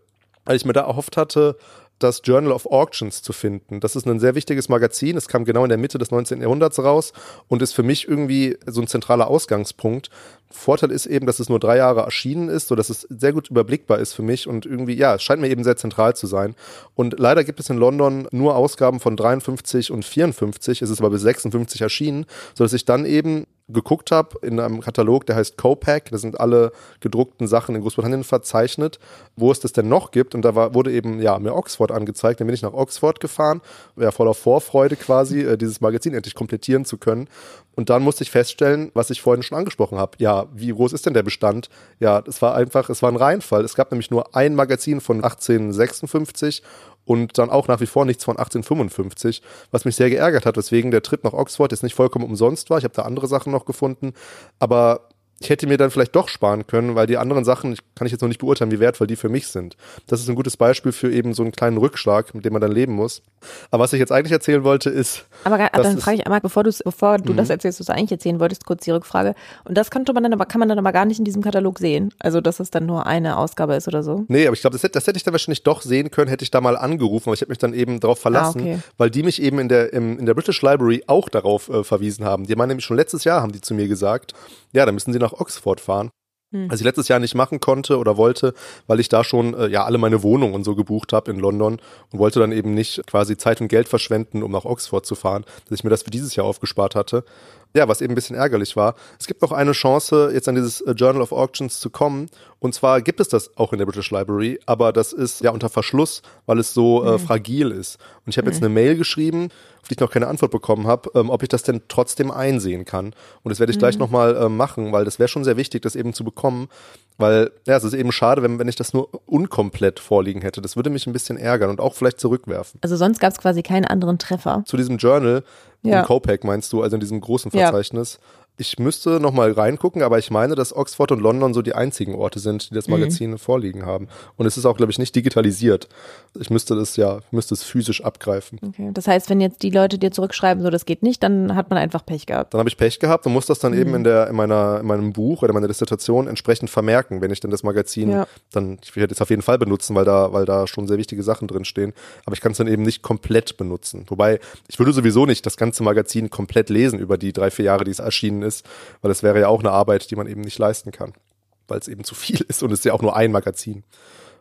weil ich mir da erhofft hatte, das Journal of Auctions zu finden. Das ist ein sehr wichtiges Magazin. Es kam genau in der Mitte des 19. Jahrhunderts raus und ist für mich irgendwie so ein zentraler Ausgangspunkt. Vorteil ist eben, dass es nur drei Jahre erschienen ist, so dass es sehr gut überblickbar ist für mich und irgendwie, ja, es scheint mir eben sehr zentral zu sein. Und leider gibt es in London nur Ausgaben von 53 und 54. Es ist aber bis 56 erschienen, so dass ich dann eben geguckt habe in einem Katalog, der heißt Copac. Da sind alle gedruckten Sachen in Großbritannien verzeichnet, wo es das denn noch gibt. Und da war, wurde eben ja mir Oxford angezeigt. Dann bin ich nach Oxford gefahren, ja, voller Vorfreude quasi, äh, dieses Magazin endlich komplettieren zu können. Und dann musste ich feststellen, was ich vorhin schon angesprochen habe. Ja, wie groß ist denn der Bestand? Ja, es war einfach, es war ein Reinfall. Es gab nämlich nur ein Magazin von 1856 und dann auch nach wie vor nichts von 1855, was mich sehr geärgert hat, weswegen der Trip nach Oxford jetzt nicht vollkommen umsonst war. Ich habe da andere Sachen noch gefunden, aber ich hätte mir dann vielleicht doch sparen können, weil die anderen Sachen kann ich jetzt noch nicht beurteilen, wie wertvoll die für mich sind. Das ist ein gutes Beispiel für eben so einen kleinen Rückschlag, mit dem man dann leben muss. Aber was ich jetzt eigentlich erzählen wollte, ist. Aber dann frage ich einmal, bevor, bevor du mhm. das erzählst, was du eigentlich erzählen wolltest, kurz die Rückfrage. Und das könnte man dann aber, kann man dann aber gar nicht in diesem Katalog sehen. Also, dass es dann nur eine Ausgabe ist oder so. Nee, aber ich glaube, das, das, hätte ich dann wahrscheinlich doch sehen können, hätte ich da mal angerufen, aber ich habe mich dann eben darauf verlassen, ah, okay. weil die mich eben in der, im, in der British Library auch darauf äh, verwiesen haben. Die meinen nämlich schon letztes Jahr, haben die zu mir gesagt, ja, dann müssen sie nach Oxford fahren. Hm. Was ich letztes Jahr nicht machen konnte oder wollte, weil ich da schon äh, ja alle meine Wohnungen und so gebucht habe in London und wollte dann eben nicht quasi Zeit und Geld verschwenden, um nach Oxford zu fahren, dass ich mir das für dieses Jahr aufgespart hatte. Ja, was eben ein bisschen ärgerlich war. Es gibt noch eine Chance, jetzt an dieses äh, Journal of Auctions zu kommen. Und zwar gibt es das auch in der British Library, aber das ist ja unter Verschluss, weil es so äh, mhm. fragil ist. Und ich habe mhm. jetzt eine Mail geschrieben, auf die ich noch keine Antwort bekommen habe, ähm, ob ich das denn trotzdem einsehen kann. Und das werde ich mhm. gleich nochmal äh, machen, weil das wäre schon sehr wichtig, das eben zu bekommen. Weil, ja, es ist eben schade, wenn, wenn ich das nur unkomplett vorliegen hätte. Das würde mich ein bisschen ärgern und auch vielleicht zurückwerfen. Also sonst gab es quasi keinen anderen Treffer. Zu diesem Journal, ja. in Copac meinst du, also in diesem großen Verzeichnis. Ja. Ich müsste noch mal reingucken, aber ich meine, dass Oxford und London so die einzigen Orte sind, die das mhm. Magazin mhm. vorliegen haben. Und es ist auch, glaube ich, nicht digitalisiert. Ich müsste das ja, müsste es physisch abgreifen. Okay. Das heißt, wenn jetzt die Leute dir zurückschreiben, so das geht nicht, dann hat man einfach Pech gehabt. Dann habe ich Pech gehabt und muss das dann mhm. eben in der in meiner in meinem Buch oder meiner Dissertation entsprechend vermerken, wenn ich dann das Magazin ja. dann ich werde es auf jeden Fall benutzen, weil da weil da schon sehr wichtige Sachen drin stehen. Aber ich kann es dann eben nicht komplett benutzen. Wobei ich würde sowieso nicht das ganze Magazin komplett lesen über die drei vier Jahre, die es erschienen ist, weil das wäre ja auch eine Arbeit, die man eben nicht leisten kann, weil es eben zu viel ist und es ist ja auch nur ein Magazin.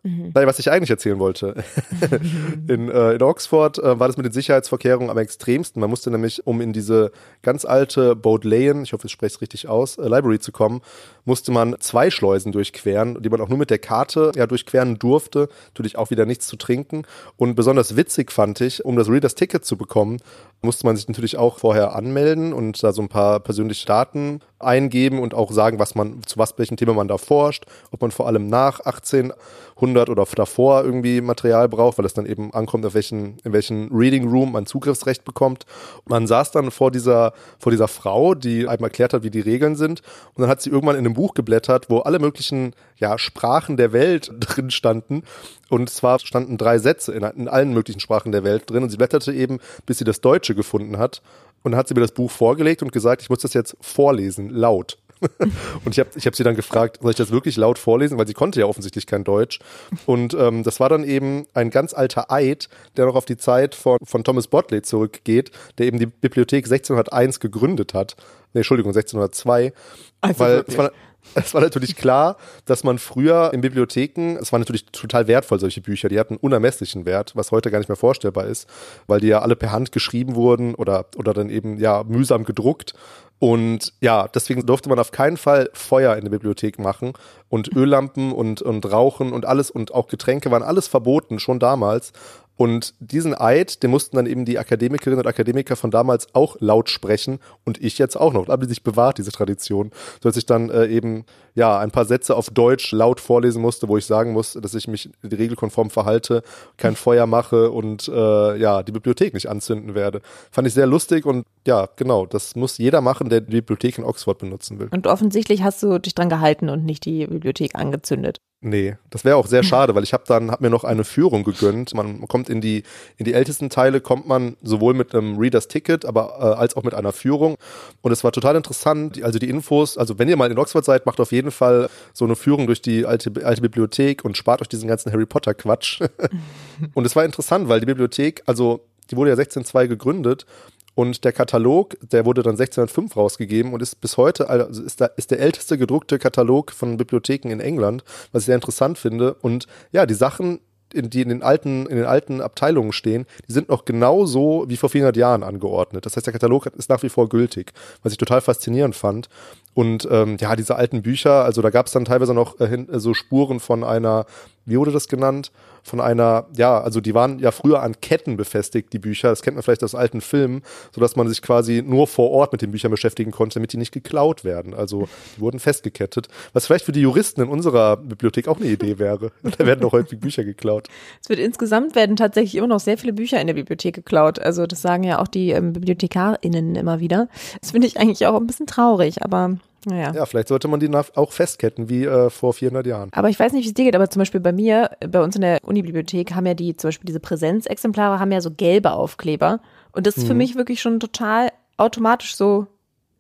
Mhm. Was ich eigentlich erzählen wollte. <laughs> in, äh, in Oxford äh, war das mit den Sicherheitsvorkehrungen am extremsten. Man musste nämlich, um in diese ganz alte Bodleian, ich hoffe, ich spreche es richtig aus, äh, Library zu kommen, musste man zwei Schleusen durchqueren, die man auch nur mit der Karte ja durchqueren durfte. Natürlich auch wieder nichts zu trinken. Und besonders witzig fand ich, um das Readers Ticket zu bekommen, musste man sich natürlich auch vorher anmelden und da so ein paar persönliche Daten eingeben und auch sagen, was man, zu was welchem Thema man da forscht, ob man vor allem nach 1800 oder davor irgendwie Material braucht, weil es dann eben ankommt, auf welchen, in welchen Reading Room man Zugriffsrecht bekommt. Man saß dann vor dieser, vor dieser Frau, die einem erklärt hat, wie die Regeln sind. Und dann hat sie irgendwann in einem Buch geblättert, wo alle möglichen, ja, Sprachen der Welt <laughs> drin standen. Und zwar standen drei Sätze in, in allen möglichen Sprachen der Welt drin. Und sie blätterte eben, bis sie das Deutsche gefunden hat. Und dann hat sie mir das Buch vorgelegt und gesagt, ich muss das jetzt vorlesen, laut. <laughs> und ich habe ich hab sie dann gefragt, soll ich das wirklich laut vorlesen? Weil sie konnte ja offensichtlich kein Deutsch. Und ähm, das war dann eben ein ganz alter Eid, der noch auf die Zeit von, von Thomas Botley zurückgeht, der eben die Bibliothek 1601 gegründet hat. Nee, Entschuldigung, 1602. Also weil war, es war natürlich klar, dass man früher in Bibliotheken, es war natürlich total wertvoll, solche Bücher, die hatten unermesslichen Wert, was heute gar nicht mehr vorstellbar ist, weil die ja alle per Hand geschrieben wurden oder, oder dann eben ja mühsam gedruckt. Und ja, deswegen durfte man auf keinen Fall Feuer in der Bibliothek machen und Öllampen und, und Rauchen und alles und auch Getränke waren alles verboten, schon damals. Und diesen Eid, den mussten dann eben die Akademikerinnen und Akademiker von damals auch laut sprechen und ich jetzt auch noch. Da haben die sich bewahrt, diese Tradition. So dass ich dann äh, eben ja ein paar Sätze auf Deutsch laut vorlesen musste, wo ich sagen muss, dass ich mich regelkonform verhalte, kein Feuer mache und äh, ja, die Bibliothek nicht anzünden werde. Fand ich sehr lustig und ja, genau, das muss jeder machen, der die Bibliothek in Oxford benutzen will. Und offensichtlich hast du dich dran gehalten und nicht die Bibliothek angezündet. Nee, das wäre auch sehr schade, weil ich habe dann hab mir noch eine Führung gegönnt. Man kommt in die in die ältesten Teile kommt man sowohl mit einem Readers Ticket, aber äh, als auch mit einer Führung und es war total interessant, also die Infos, also wenn ihr mal in Oxford seid, macht auf jeden Fall so eine Führung durch die alte alte Bibliothek und spart euch diesen ganzen Harry Potter Quatsch. <laughs> und es war interessant, weil die Bibliothek, also die wurde ja 1602 gegründet und der Katalog, der wurde dann 1605 rausgegeben und ist bis heute, also ist, da, ist der älteste gedruckte Katalog von Bibliotheken in England, was ich sehr interessant finde. Und ja, die Sachen, in, die in den alten, in den alten Abteilungen stehen, die sind noch genauso wie vor 400 Jahren angeordnet. Das heißt, der Katalog ist nach wie vor gültig, was ich total faszinierend fand. Und ähm, ja, diese alten Bücher, also da gab es dann teilweise noch äh, so Spuren von einer, wie wurde das genannt? von einer, ja, also die waren ja früher an Ketten befestigt, die Bücher. Das kennt man vielleicht aus alten Filmen, sodass man sich quasi nur vor Ort mit den Büchern beschäftigen konnte, damit die nicht geklaut werden. Also die wurden festgekettet. Was vielleicht für die Juristen in unserer Bibliothek auch eine Idee wäre. <laughs> da werden doch häufig Bücher geklaut. Es wird insgesamt werden tatsächlich immer noch sehr viele Bücher in der Bibliothek geklaut. Also das sagen ja auch die ähm, BibliothekarInnen immer wieder. Das finde ich eigentlich auch ein bisschen traurig, aber ja. ja, vielleicht sollte man die auch festketten, wie äh, vor 400 Jahren. Aber ich weiß nicht, wie es dir geht, aber zum Beispiel bei mir, bei uns in der Unibibliothek haben ja die, zum Beispiel diese Präsenzexemplare, haben ja so gelbe Aufkleber. Und das ist mhm. für mich wirklich schon total automatisch so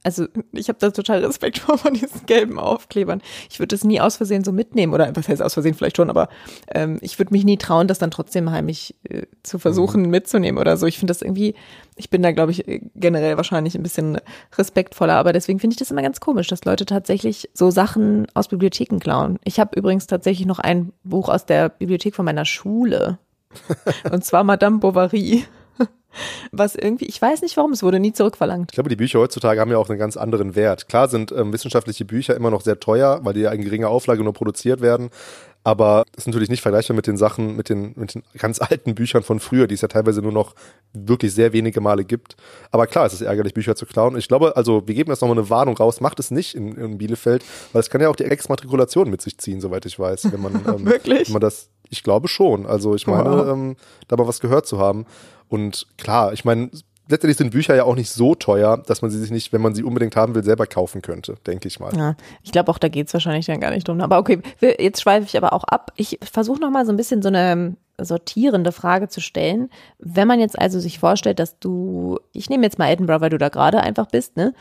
also ich habe da total Respekt vor von diesen gelben Aufklebern. Ich würde das nie aus Versehen so mitnehmen oder was heißt aus Versehen vielleicht schon, aber ähm, ich würde mich nie trauen, das dann trotzdem heimlich äh, zu versuchen mhm. mitzunehmen oder so. Ich finde das irgendwie, ich bin da glaube ich generell wahrscheinlich ein bisschen respektvoller, aber deswegen finde ich das immer ganz komisch, dass Leute tatsächlich so Sachen aus Bibliotheken klauen. Ich habe übrigens tatsächlich noch ein Buch aus der Bibliothek von meiner Schule <laughs> und zwar Madame Bovary. Was irgendwie, ich weiß nicht warum, es wurde nie zurückverlangt. Ich glaube, die Bücher heutzutage haben ja auch einen ganz anderen Wert. Klar sind ähm, wissenschaftliche Bücher immer noch sehr teuer, weil die ja in geringer Auflage nur produziert werden. Aber das ist natürlich nicht vergleichbar mit den Sachen, mit den, mit den ganz <laughs> alten Büchern von früher, die es ja teilweise nur noch wirklich sehr wenige Male gibt. Aber klar, es ist ärgerlich, Bücher zu klauen. Ich glaube, also wir geben jetzt nochmal eine Warnung raus, macht es nicht in, in Bielefeld, weil es kann ja auch die Exmatrikulation mit sich ziehen, soweit ich weiß. Wenn man, <laughs> ähm, Wirklich? Wenn man das, ich glaube schon. Also ich meine, Wow. ähm, da mal was gehört zu haben. Und klar, ich meine, letztendlich sind Bücher ja auch nicht so teuer, dass man sie sich nicht, wenn man sie unbedingt haben will, selber kaufen könnte, denke ich mal. Ja, ich glaube auch, da geht's wahrscheinlich dann gar nicht drum. Aber okay, jetzt schweife ich aber auch ab. Ich versuche nochmal so ein bisschen so eine sortierende Frage zu stellen. Wenn man jetzt also sich vorstellt, dass du, ich nehme jetzt mal Edinburgh, weil du da gerade einfach bist, ne?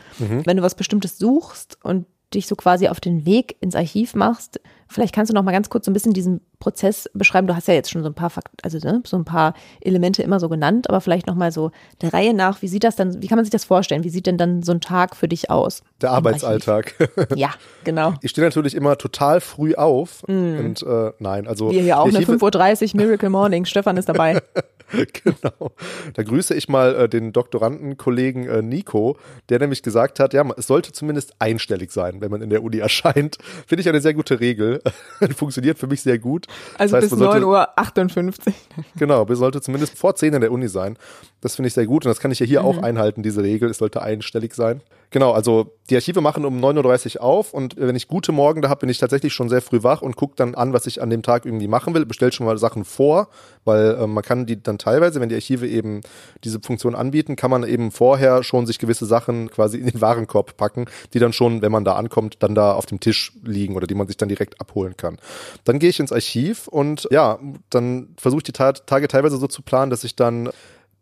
Wenn du was Bestimmtes suchst und dich so quasi auf den Weg ins Archiv machst, vielleicht kannst du noch mal ganz kurz so ein bisschen diesen Prozess beschreiben. Du hast ja jetzt schon so ein paar Fakt, also ne, so ein paar Elemente immer so genannt, aber vielleicht noch mal so der Reihe nach, wie sieht das dann, wie kann man sich das vorstellen? Wie sieht denn dann so ein Tag für dich aus? Der Arbeitsalltag. Archiv? Ja, genau. <laughs> Ich stehe natürlich immer total früh auf und äh, nein, also Wir hier auch, ne? Archive- 5.30 Uhr, Miracle Morning. Stefan ist dabei. <laughs> <laughs> genau. Da grüße ich mal äh, den Doktorandenkollegen äh, Nico, der nämlich gesagt hat, ja, es sollte zumindest einstellig sein, wenn man in der Uni erscheint. <laughs> Finde ich eine sehr gute Regel. <laughs> Funktioniert für mich sehr gut. Also Das heißt, bis man sollte- 9.58 Uhr. Genau, wir sollte zumindest vor 10 in der Uni sein. Das finde ich sehr gut und das kann ich ja hier Mhm. auch einhalten, diese Regel. Es sollte einstellig sein. Genau, also die Archive machen um 9.30 Uhr auf und wenn ich gute Morgen da habe, bin ich tatsächlich schon sehr früh wach und gucke dann an, was ich an dem Tag irgendwie machen will. Bestell schon mal Sachen vor, weil ähm, man kann die dann teilweise, wenn die Archive eben diese Funktion anbieten, kann man eben vorher schon sich gewisse Sachen quasi in den Warenkorb packen, die dann schon, wenn man da ankommt, dann da auf dem Tisch liegen oder die man sich dann direkt abholen kann. Dann gehe ich ins Archiv und ja, dann versuche ich die Ta Tage teilweise so zu planen, dass ich dann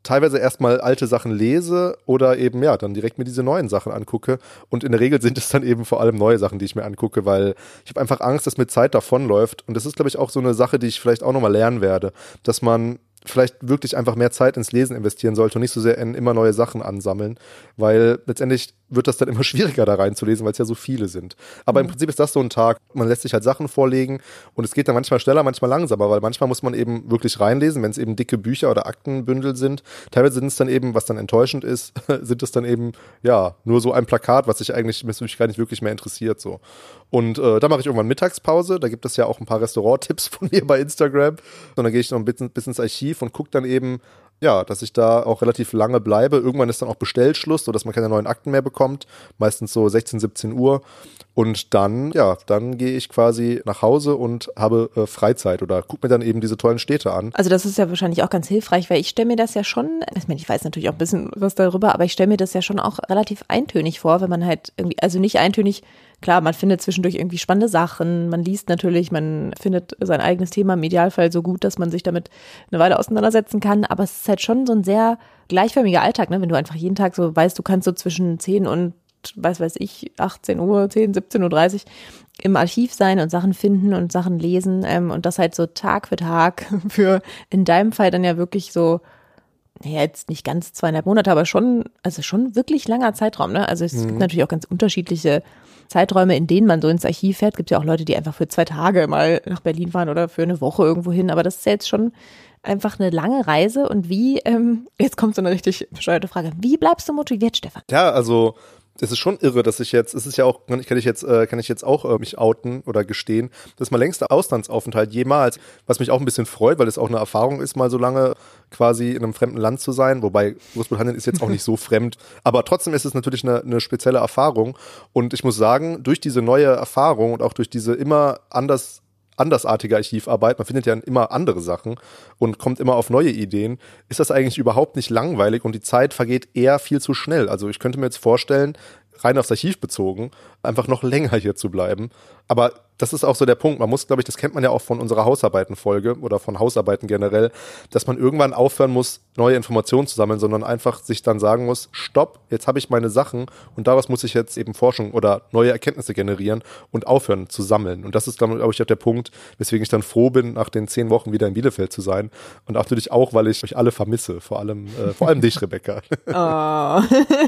teilweise erstmal alte Sachen lese oder eben ja, dann direkt mir diese neuen Sachen angucke. Und in der Regel sind es dann eben vor allem neue Sachen, die ich mir angucke, weil ich habe einfach Angst, dass mit Zeit davonläuft. Und das ist, glaube ich, auch so eine Sache, die ich vielleicht auch nochmal lernen werde, dass man vielleicht wirklich einfach mehr Zeit ins Lesen investieren sollte und nicht so sehr in immer neue Sachen ansammeln, weil letztendlich wird das dann immer <laughs> schwieriger da reinzulesen, weil es ja so viele sind. Aber im Prinzip ist das so ein Tag, man lässt sich halt Sachen vorlegen und es geht dann manchmal schneller, manchmal langsamer, weil manchmal muss man eben wirklich reinlesen, wenn es eben dicke Bücher oder Aktenbündel sind. Teilweise sind es dann eben, was dann enttäuschend ist, <laughs> sind es dann eben, ja, nur so ein Plakat, was sich eigentlich mich gar nicht wirklich mehr interessiert, so. Und äh, da mache ich irgendwann Mittagspause. Da gibt es ja auch ein paar Restauranttipps <laughs> von mir bei Instagram. Und dann gehe ich noch ein bisschen, bisschen ins Archiv und gucke dann eben, ja, dass ich da auch relativ lange bleibe. Irgendwann ist dann auch Bestellschluss, sodass man keine neuen Akten mehr bekommt. Meistens so 16, 17 Uhr. Und dann, ja, dann gehe ich quasi nach Hause und habe äh, Freizeit oder gucke mir dann eben diese tollen Städte an. Also das ist ja wahrscheinlich auch ganz hilfreich, weil ich stelle mir das ja schon, ich meine, ich weiß natürlich auch ein bisschen was darüber, aber ich stelle mir das ja schon auch relativ eintönig vor, wenn man halt irgendwie, also nicht eintönig, klar, man findet zwischendurch irgendwie spannende Sachen, man liest natürlich, man findet sein eigenes Thema im Idealfall so gut, dass man sich damit eine Weile auseinandersetzen kann, aber es ist halt schon so ein sehr gleichförmiger Alltag, ne? wenn du einfach jeden Tag so weißt, du kannst so zwischen 10 und weiß weiß ich, 18 Uhr, 10, 17.30 Uhr im Archiv sein und Sachen finden und Sachen lesen. Ähm, und das halt so Tag für Tag <laughs> für in deinem Fall dann ja wirklich so, naja, jetzt nicht ganz zweieinhalb Monate, aber schon, also schon wirklich langer Zeitraum, ne? Also es gibt natürlich auch ganz unterschiedliche Zeiträume, in denen man so ins Archiv fährt. Gibt ja auch Leute, die einfach für zwei Tage mal nach Berlin fahren oder für eine Woche irgendwo hin, aber das ist ja jetzt schon einfach eine lange Reise und wie, ähm, jetzt kommt so eine richtig bescheuerte Frage, wie bleibst du motiviert, Stefan? Ja, also es ist schon irre, dass ich jetzt, es ist ja auch, kann ich jetzt, äh, kann ich jetzt auch äh, mich outen oder gestehen, das ist mein längster Auslandsaufenthalt jemals, was mich auch ein bisschen freut, weil es auch eine Erfahrung ist, mal so lange quasi in einem fremden Land zu sein, wobei Großbritannien ist jetzt auch nicht so fremd, aber trotzdem ist es natürlich eine, eine spezielle Erfahrung. Und ich muss sagen, durch diese neue Erfahrung und auch durch diese immer anders andersartige Archivarbeit, man findet ja immer andere Sachen und kommt immer auf neue Ideen, ist das eigentlich überhaupt nicht langweilig und die Zeit vergeht eher viel zu schnell. Also ich könnte mir jetzt vorstellen, rein aufs Archiv bezogen, einfach noch <laughs> länger hier zu bleiben. Aber das ist auch so der Punkt. Man muss, glaube ich, das kennt man ja auch von unserer Hausarbeitenfolge oder von Hausarbeiten generell, dass man irgendwann aufhören muss, neue Informationen zu sammeln, sondern einfach sich dann sagen muss, stopp, jetzt habe ich meine Sachen und daraus muss ich jetzt eben Forschung oder neue Erkenntnisse generieren und aufhören zu sammeln. Und das ist, glaube ich, auch der Punkt, weswegen ich dann froh bin, nach den zehn Wochen wieder in Bielefeld zu sein. Und auch natürlich auch, weil ich euch alle vermisse, vor allem, äh, vor allem dich, Rebecca. <laughs> Oh,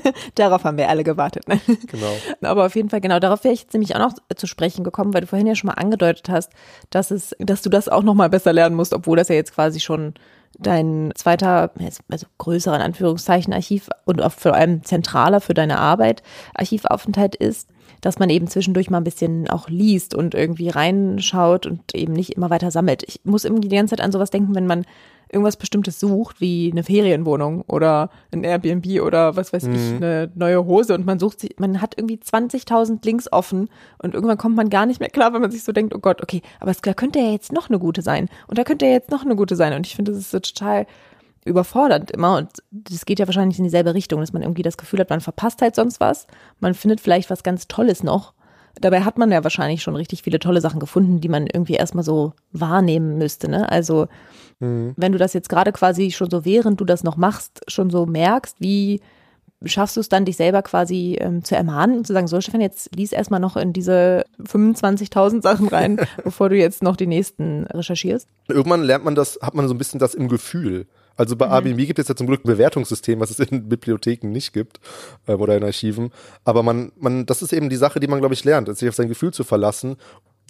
<laughs> darauf haben wir alle gewartet. Ne? genau. Aber auf jeden Fall, genau, darauf wäre ich jetzt nämlich auch noch zu sprechen gekommen, weil du vorhin ja schon mal angedeutet hast, dass es, dass du das auch noch mal besser lernen musst, obwohl das ja jetzt quasi schon dein zweiter, also größerer in Anführungszeichen Archiv und auch vor allem zentraler für deine Arbeit Archivaufenthalt ist, dass man eben zwischendurch mal ein bisschen auch liest und irgendwie reinschaut und eben nicht immer weiter sammelt. Ich muss irgendwie die ganze Zeit an sowas denken, wenn man irgendwas Bestimmtes sucht, wie eine Ferienwohnung oder ein Airbnb oder was weiß mhm. ich, eine neue Hose und man sucht sich, man hat irgendwie 20.000 Links offen und irgendwann kommt man gar nicht mehr klar, wenn man sich so denkt, oh Gott, okay, aber es, da könnte ja jetzt noch eine gute sein und da könnte ja jetzt noch eine gute sein und ich finde, das ist so total überfordernd immer und das geht ja wahrscheinlich in dieselbe Richtung, dass man irgendwie das Gefühl hat, man verpasst halt sonst was, man findet vielleicht was ganz Tolles noch. Dabei hat man ja wahrscheinlich schon richtig viele tolle Sachen gefunden, die man irgendwie erstmal so wahrnehmen müsste. Ne? Also Mhm. Wenn du das jetzt gerade quasi schon so, während du das noch machst, schon so merkst, wie schaffst du es dann, dich selber quasi ähm, zu ermahnen und zu sagen, so Stefan, jetzt lies erstmal noch in diese 25.000 Sachen rein, <laughs> bevor du jetzt noch die nächsten recherchierst? Irgendwann lernt man das, hat man so ein bisschen das im Gefühl. Also bei mhm. Airbnb gibt es ja zum Glück ein Bewertungssystem, was es in <laughs> Bibliotheken nicht gibt äh, oder in Archiven. Aber man, man, das ist eben die Sache, die man, glaube ich, lernt, sich auf sein Gefühl zu verlassen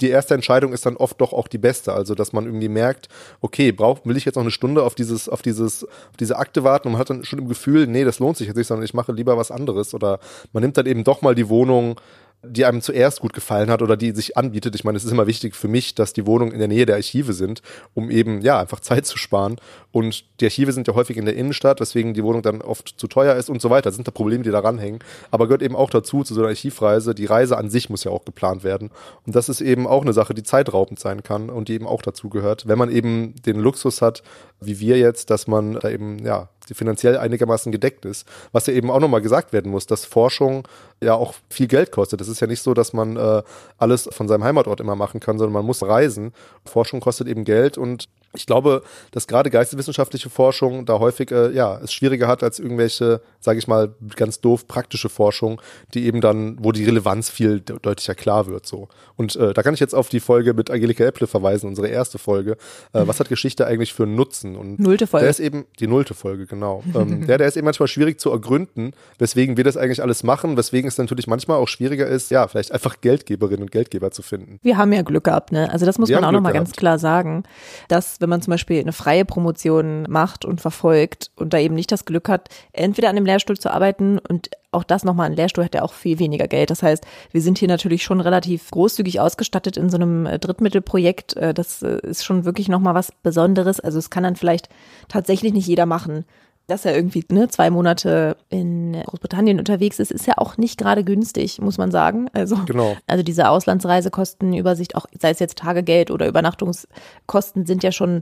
die erste Entscheidung ist dann oft doch auch die beste. Also, dass man irgendwie merkt, okay, brauch, will ich jetzt noch eine Stunde auf dieses, auf dieses, auf diese Akte warten und man hat dann schon im Gefühl, nee, das lohnt sich jetzt nicht, sondern ich mache lieber was anderes. Oder man nimmt dann eben doch mal die Wohnung, die einem zuerst gut gefallen hat oder die sich anbietet. Ich meine, es ist immer wichtig für mich, dass die Wohnungen in der Nähe der Archive sind, um eben, ja, einfach Zeit zu sparen. Und die Archive sind ja häufig in der Innenstadt, weswegen die Wohnung dann oft zu teuer ist und so weiter. Das sind da Probleme, die da ranhängen. Aber gehört eben auch dazu, zu so einer Archivreise. Die Reise an sich muss ja auch geplant werden. Und das ist eben auch eine Sache, die zeitraubend sein kann und die eben auch dazu gehört. Wenn man eben den Luxus hat, wie wir jetzt, dass man da eben, ja, die finanziell einigermaßen gedeckt ist. Was ja eben auch nochmal gesagt werden muss, dass Forschung ja auch viel Geld kostet. Es ist ja nicht so, dass man äh, alles von seinem Heimatort immer machen kann, sondern man muss reisen. Forschung kostet eben Geld und ich glaube, dass gerade geisteswissenschaftliche Forschung da häufig äh, ja es schwieriger hat als irgendwelche, sage ich mal, ganz doof praktische Forschung, die eben dann, wo die Relevanz viel deutlicher klar wird. So und äh, da kann ich jetzt auf die Folge mit Angelika Epple verweisen, unsere erste Folge. Äh, was hat Geschichte eigentlich für einen Nutzen? Und nullte Folge. Der ist eben die nullte Folge, genau. Ähm, <laughs> der, der ist eben manchmal schwierig zu ergründen, weswegen wir das eigentlich alles machen, weswegen es natürlich manchmal auch schwieriger ist, ja, vielleicht einfach Geldgeberinnen und Geldgeber zu finden. Wir haben ja Glück gehabt, ne? Also das muss wir man auch nochmal ganz klar sagen, dass wenn man zum Beispiel eine freie Promotion macht und verfolgt und da eben nicht das Glück hat, entweder an dem Lehrstuhl zu arbeiten und auch das nochmal, ein Lehrstuhl hat ja auch viel weniger Geld. Das heißt, wir sind hier natürlich schon relativ großzügig ausgestattet in so einem äh, Drittmittelprojekt. Äh, das äh, ist schon wirklich nochmal was Besonderes. Also es kann dann vielleicht tatsächlich nicht jeder machen dass er irgendwie ne, zwei Monate in Großbritannien unterwegs ist, ist ja auch nicht gerade günstig, muss man sagen. Also, genau. also diese Auslandsreisekostenübersicht, auch sei es jetzt Tagegeld oder Übernachtungskosten, sind ja schon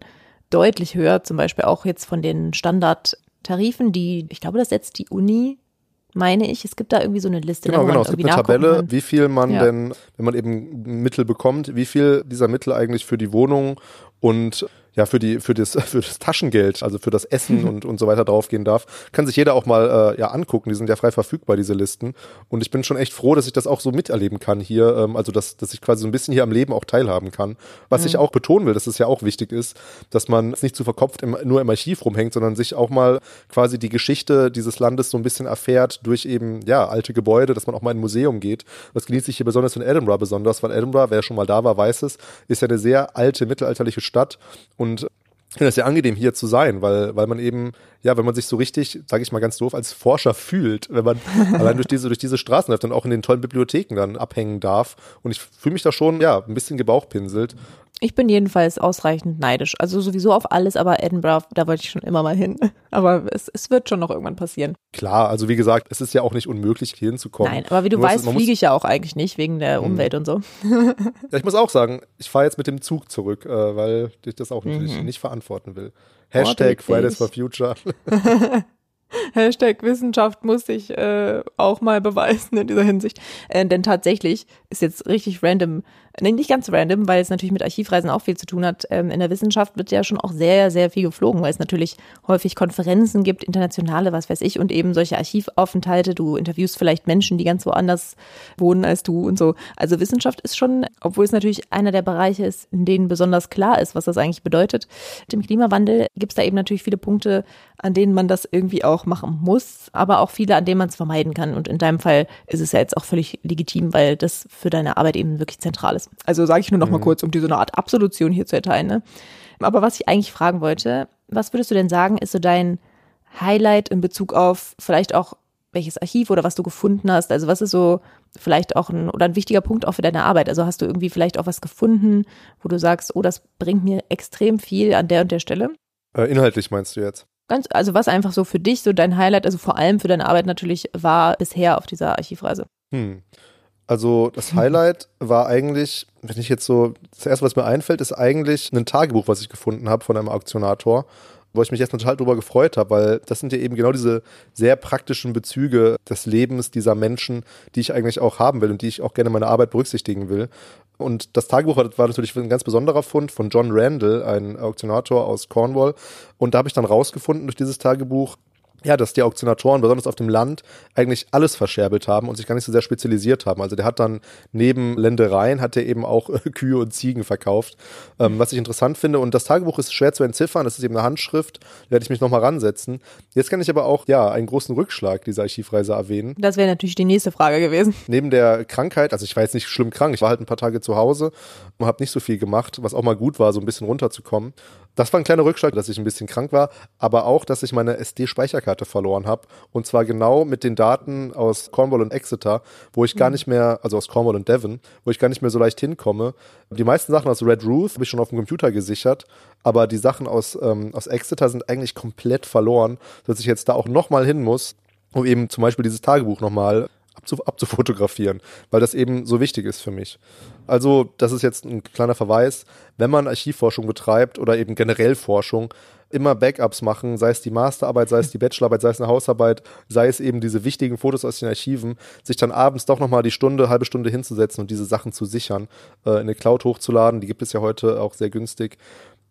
deutlich höher, zum Beispiel auch jetzt von den Standardtarifen, die, ich glaube, das setzt die Uni meine ich. Es gibt da irgendwie so eine Liste. Genau, genau. Es gibt eine Tabelle, kann. wie viel man ja. denn, wenn man eben Mittel bekommt, wie viel dieser Mittel eigentlich für die Wohnung und ja, für die, für das, <laughs> für das Taschengeld, also für das Essen <laughs> und, und so weiter draufgehen darf, kann sich jeder auch mal äh, ja angucken. Die sind ja frei verfügbar, diese Listen. Und ich bin schon echt froh, dass ich das auch so miterleben kann hier, ähm, also dass, dass ich quasi so ein bisschen hier am Leben auch teilhaben kann. Was mhm. ich auch betonen will, dass es ja auch wichtig ist, dass man nicht zu verkopft im, nur im Archiv rumhängt, sondern sich auch mal quasi die Geschichte dieses Landes so ein bisschen erfährt durch eben, ja, alte Gebäude, dass man auch mal in ein Museum geht. Das genieße ich hier besonders in Edinburgh besonders, weil Edinburgh, wer schon mal da war, weiß es, ist ja eine sehr alte mittelalterliche Stadt und ich finde es sehr angenehm, hier zu sein, weil, weil man eben, ja, wenn man sich so richtig, sage ich mal ganz doof, als Forscher fühlt, wenn man <laughs> allein durch diese, durch diese Straßen läuft und auch in den tollen Bibliotheken dann abhängen darf. Und ich fühle mich da schon, ja, ein bisschen gebauchpinselt. Ich bin jedenfalls ausreichend neidisch. Also sowieso auf alles, aber Edinburgh, da wollte ich schon immer mal hin. <laughs> Aber es, es wird schon noch irgendwann passieren. Klar, also wie gesagt, es ist ja auch nicht unmöglich, hier hinzukommen. Nein, aber wie du Nur weißt, fliege ich ja auch eigentlich nicht, wegen der mhm. Umwelt und so. Ja, ich muss auch sagen, ich fahre jetzt mit dem Zug zurück, äh, weil ich das auch natürlich mhm. nicht verantworten will. Hashtag Fridays for Future. <laughs> <laughs> Hashtag Wissenschaft muss sich äh, auch mal beweisen in dieser Hinsicht. Äh, denn tatsächlich ist jetzt richtig random nee, nicht ganz random, weil es natürlich mit Archivreisen auch viel zu tun hat. Ähm, in der Wissenschaft wird ja schon auch sehr, sehr viel geflogen, weil es natürlich häufig Konferenzen gibt, internationale, was weiß ich, und eben solche Archivaufenthalte. Du interviewst vielleicht Menschen, die ganz woanders wohnen als du und so. Also Wissenschaft ist schon, obwohl es natürlich einer der Bereiche ist, in denen besonders klar ist, was das eigentlich bedeutet. Mit dem Klimawandel gibt es da eben natürlich viele Punkte, an denen man das irgendwie auch machen muss, aber auch viele, an denen man es vermeiden kann. Und in deinem Fall ist es ja jetzt auch völlig legitim, weil das für deine Arbeit eben wirklich zentral ist. Also sage ich nur noch mhm. mal kurz, um dir so eine Art Absolution hier zu erteilen. Ne? Aber was ich eigentlich fragen wollte, was würdest du denn sagen, ist so dein Highlight in Bezug auf vielleicht auch welches Archiv oder was du gefunden hast? Also was ist so vielleicht auch ein oder ein wichtiger Punkt auch für deine Arbeit? Also hast du irgendwie vielleicht auch was gefunden, wo du sagst, oh, das bringt mir extrem viel an der und der Stelle? Äh, inhaltlich meinst du jetzt? Ganz, also was einfach so für dich so dein Highlight, also vor allem für deine Arbeit natürlich war bisher auf dieser Archivreise? Hm. Also das <laughs> Highlight war eigentlich, wenn ich jetzt so, das erste, was mir einfällt, ist eigentlich ein Tagebuch, was ich gefunden habe von einem Auktionator wo ich mich erstmal total drüber gefreut habe, weil das sind ja eben genau diese sehr praktischen Bezüge des Lebens dieser Menschen, die ich eigentlich auch haben will und die ich auch gerne in meiner Arbeit berücksichtigen will. Und das Tagebuch war natürlich ein ganz besonderer Fund von John Randall, ein Auktionator aus Cornwall. Und da habe ich dann rausgefunden durch dieses Tagebuch, ja, dass die Auktionatoren, besonders auf dem Land, eigentlich alles verscherbelt haben und sich gar nicht so sehr spezialisiert haben. Also der hat dann neben Ländereien hat er eben auch äh, <laughs> Kühe und Ziegen verkauft, ähm, was ich interessant finde. Und das Tagebuch ist schwer zu entziffern, das ist eben eine Handschrift, da werde ich mich nochmal ransetzen. Jetzt kann ich aber auch, ja, einen großen Rückschlag dieser Archivreise erwähnen. Das wäre natürlich die nächste Frage gewesen. Neben der Krankheit, also ich war jetzt nicht schlimm krank, ich war halt ein paar Tage zu Hause und habe nicht so viel gemacht, was auch mal gut war, so ein bisschen runterzukommen. Das war ein kleiner Rückschlag, dass ich ein bisschen krank war, aber auch, dass ich meine SD-Speicherkarte verloren habe. Und zwar genau mit den Daten aus Cornwall und Exeter, wo ich gar mhm. nicht mehr, also aus Cornwall und Devon, wo ich gar nicht mehr so leicht hinkomme. Die meisten Sachen aus Red Ruth habe ich schon auf dem Computer gesichert, aber die Sachen aus, ähm, aus Exeter sind eigentlich komplett verloren, sodass ich jetzt da auch nochmal hin muss, um eben zum Beispiel dieses Tagebuch nochmal abzufotografieren, weil das eben so wichtig ist für mich. Also, das ist jetzt ein kleiner Verweis. Wenn man Archivforschung betreibt oder eben generell Forschung, immer Backups machen, sei es die Masterarbeit, sei es die Bachelorarbeit, sei es eine Hausarbeit, sei es eben diese wichtigen Fotos aus den Archiven, sich dann abends doch nochmal die Stunde, halbe Stunde hinzusetzen und diese Sachen zu sichern, äh, in eine Cloud hochzuladen. Die gibt es ja heute auch sehr günstig.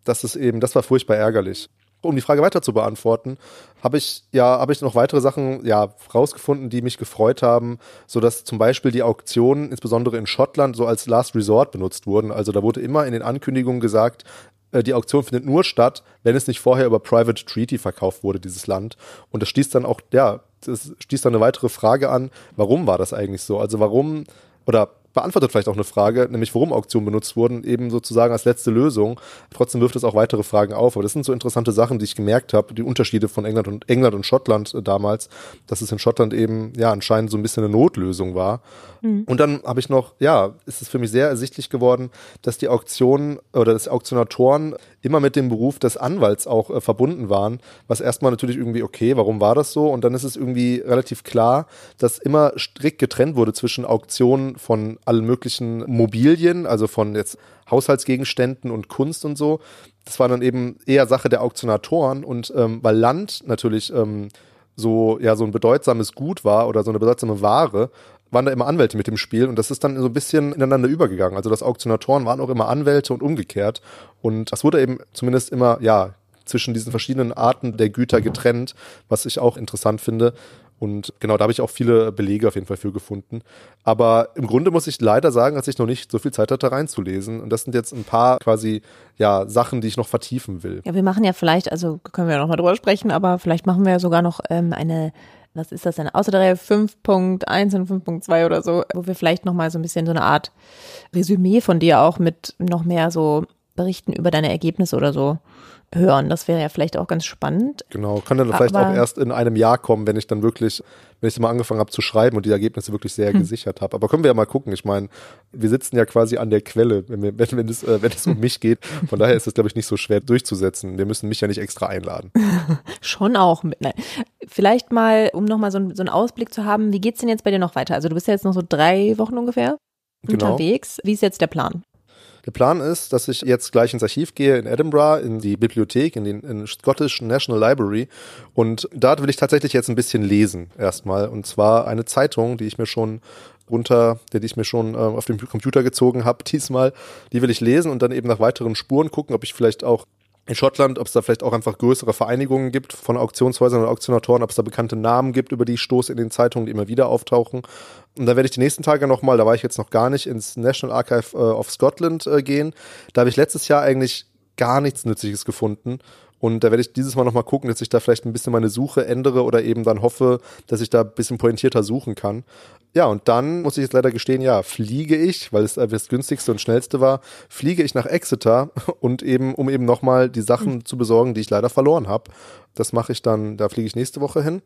Das ist eben, das war furchtbar ärgerlich um die Frage weiter zu beantworten, habe ich ja habe ich noch weitere Sachen ja rausgefunden, die mich gefreut haben, so dass zum Beispiel die Auktionen insbesondere in Schottland so als Last Resort benutzt wurden. Also da wurde immer in den Ankündigungen gesagt, äh, die Auktion findet nur statt, wenn es nicht vorher über Private Treaty verkauft wurde, dieses Land. Und das stieß dann auch, ja, das stieß dann eine weitere Frage an, warum war das eigentlich so? Also warum, oder beantwortet vielleicht auch eine Frage, nämlich warum Auktionen benutzt wurden, eben sozusagen als letzte Lösung. Trotzdem wirft es auch weitere Fragen auf. Aber das sind so interessante Sachen, die ich gemerkt habe, die Unterschiede von England und England und Schottland äh, damals, dass es in Schottland eben ja anscheinend so ein bisschen eine Notlösung war. Mhm. Und dann habe ich noch, ja, ist es für mich sehr ersichtlich geworden, dass die Auktionen oder dass Auktionatoren immer mit dem Beruf des Anwalts auch äh, verbunden waren, was erstmal natürlich irgendwie okay, warum war das so? Und dann ist es irgendwie relativ klar, dass immer strikt getrennt wurde zwischen Auktionen von allen möglichen Mobilien, also von jetzt Haushaltsgegenständen und Kunst und so. Das war dann eben eher Sache der Auktionatoren und ähm, weil Land natürlich ähm, so ja so ein bedeutsames Gut war oder so eine bedeutsame Ware, waren da immer Anwälte mit dem Spiel und das ist dann so ein bisschen ineinander übergegangen. Also das Auktionatoren waren auch immer Anwälte und umgekehrt und das wurde eben zumindest immer ja zwischen diesen verschiedenen Arten der Güter getrennt, was ich auch interessant finde. Und genau, da habe ich auch viele Belege auf jeden Fall für gefunden. Aber im Grunde muss ich leider sagen, dass ich noch nicht so viel Zeit hatte, reinzulesen. Und das sind jetzt ein paar quasi, ja, Sachen, die ich noch vertiefen will. Ja, wir machen ja vielleicht, also können wir ja noch mal drüber sprechen, aber vielleicht machen wir ja sogar noch ähm, eine was ist das denn, außer der Reihe 5.1 und 5.2 oder so, wo wir vielleicht nochmal so ein bisschen so eine Art Resümee von dir auch mit noch mehr so Berichten über deine Ergebnisse oder so hören. Das wäre ja vielleicht auch ganz spannend. Genau, kann dann vielleicht auch erst in einem Jahr kommen, wenn ich dann wirklich, wenn ich mal angefangen habe zu schreiben und die Ergebnisse wirklich sehr hm. gesichert habe. Aber können wir ja mal gucken. Ich meine, wir sitzen ja quasi an der Quelle, wenn, wir, <laughs> wenn, wenn, es, äh, wenn es um mich geht. Von daher ist es, glaube ich, nicht so schwer durchzusetzen. Wir müssen mich ja nicht extra einladen. <laughs> Schon auch mit. Nein. Vielleicht mal, um nochmal so, so einen Ausblick zu haben, wie geht's denn jetzt bei dir noch weiter? Also du bist ja jetzt noch so drei Wochen ungefähr genau. unterwegs. Wie ist jetzt der Plan? Der Plan ist, dass ich jetzt gleich ins Archiv gehe in Edinburgh, in die Bibliothek, in den in Scottish National Library. Und da will ich tatsächlich jetzt ein bisschen lesen erstmal. Und zwar eine Zeitung, die ich mir schon runter, die ich mir schon äh, auf dem Computer gezogen habe <laughs> diesmal. Die will ich lesen und dann eben nach weiteren Spuren gucken, ob ich vielleicht auch in Schottland, ob es da vielleicht auch einfach größere Vereinigungen gibt von Auktionshäusern und Auktionatoren, ob es da bekannte Namen gibt, über die ich stoße in den Zeitungen, die immer wieder auftauchen. Und dann werde ich die nächsten Tage nochmal, da war ich jetzt noch gar nicht, ins National Archive äh, of Scotland äh, gehen. Da habe ich letztes Jahr eigentlich gar nichts Nützliches gefunden. Und da werde ich dieses Mal nochmal gucken, dass ich da vielleicht ein bisschen meine Suche ändere oder eben dann hoffe, dass ich da ein bisschen pointierter suchen kann. Ja, und dann muss ich jetzt leider gestehen, ja, fliege ich, weil es das günstigste und schnellste war, fliege ich nach Exeter <laughs> und eben, um eben nochmal die Sachen mhm. zu besorgen, die ich leider verloren habe. Das mache ich dann, da fliege ich nächste Woche hin.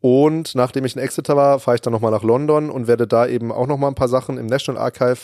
Und nachdem ich in Exeter war, fahre ich dann nochmal nach London und werde da eben auch nochmal ein paar Sachen im National Archive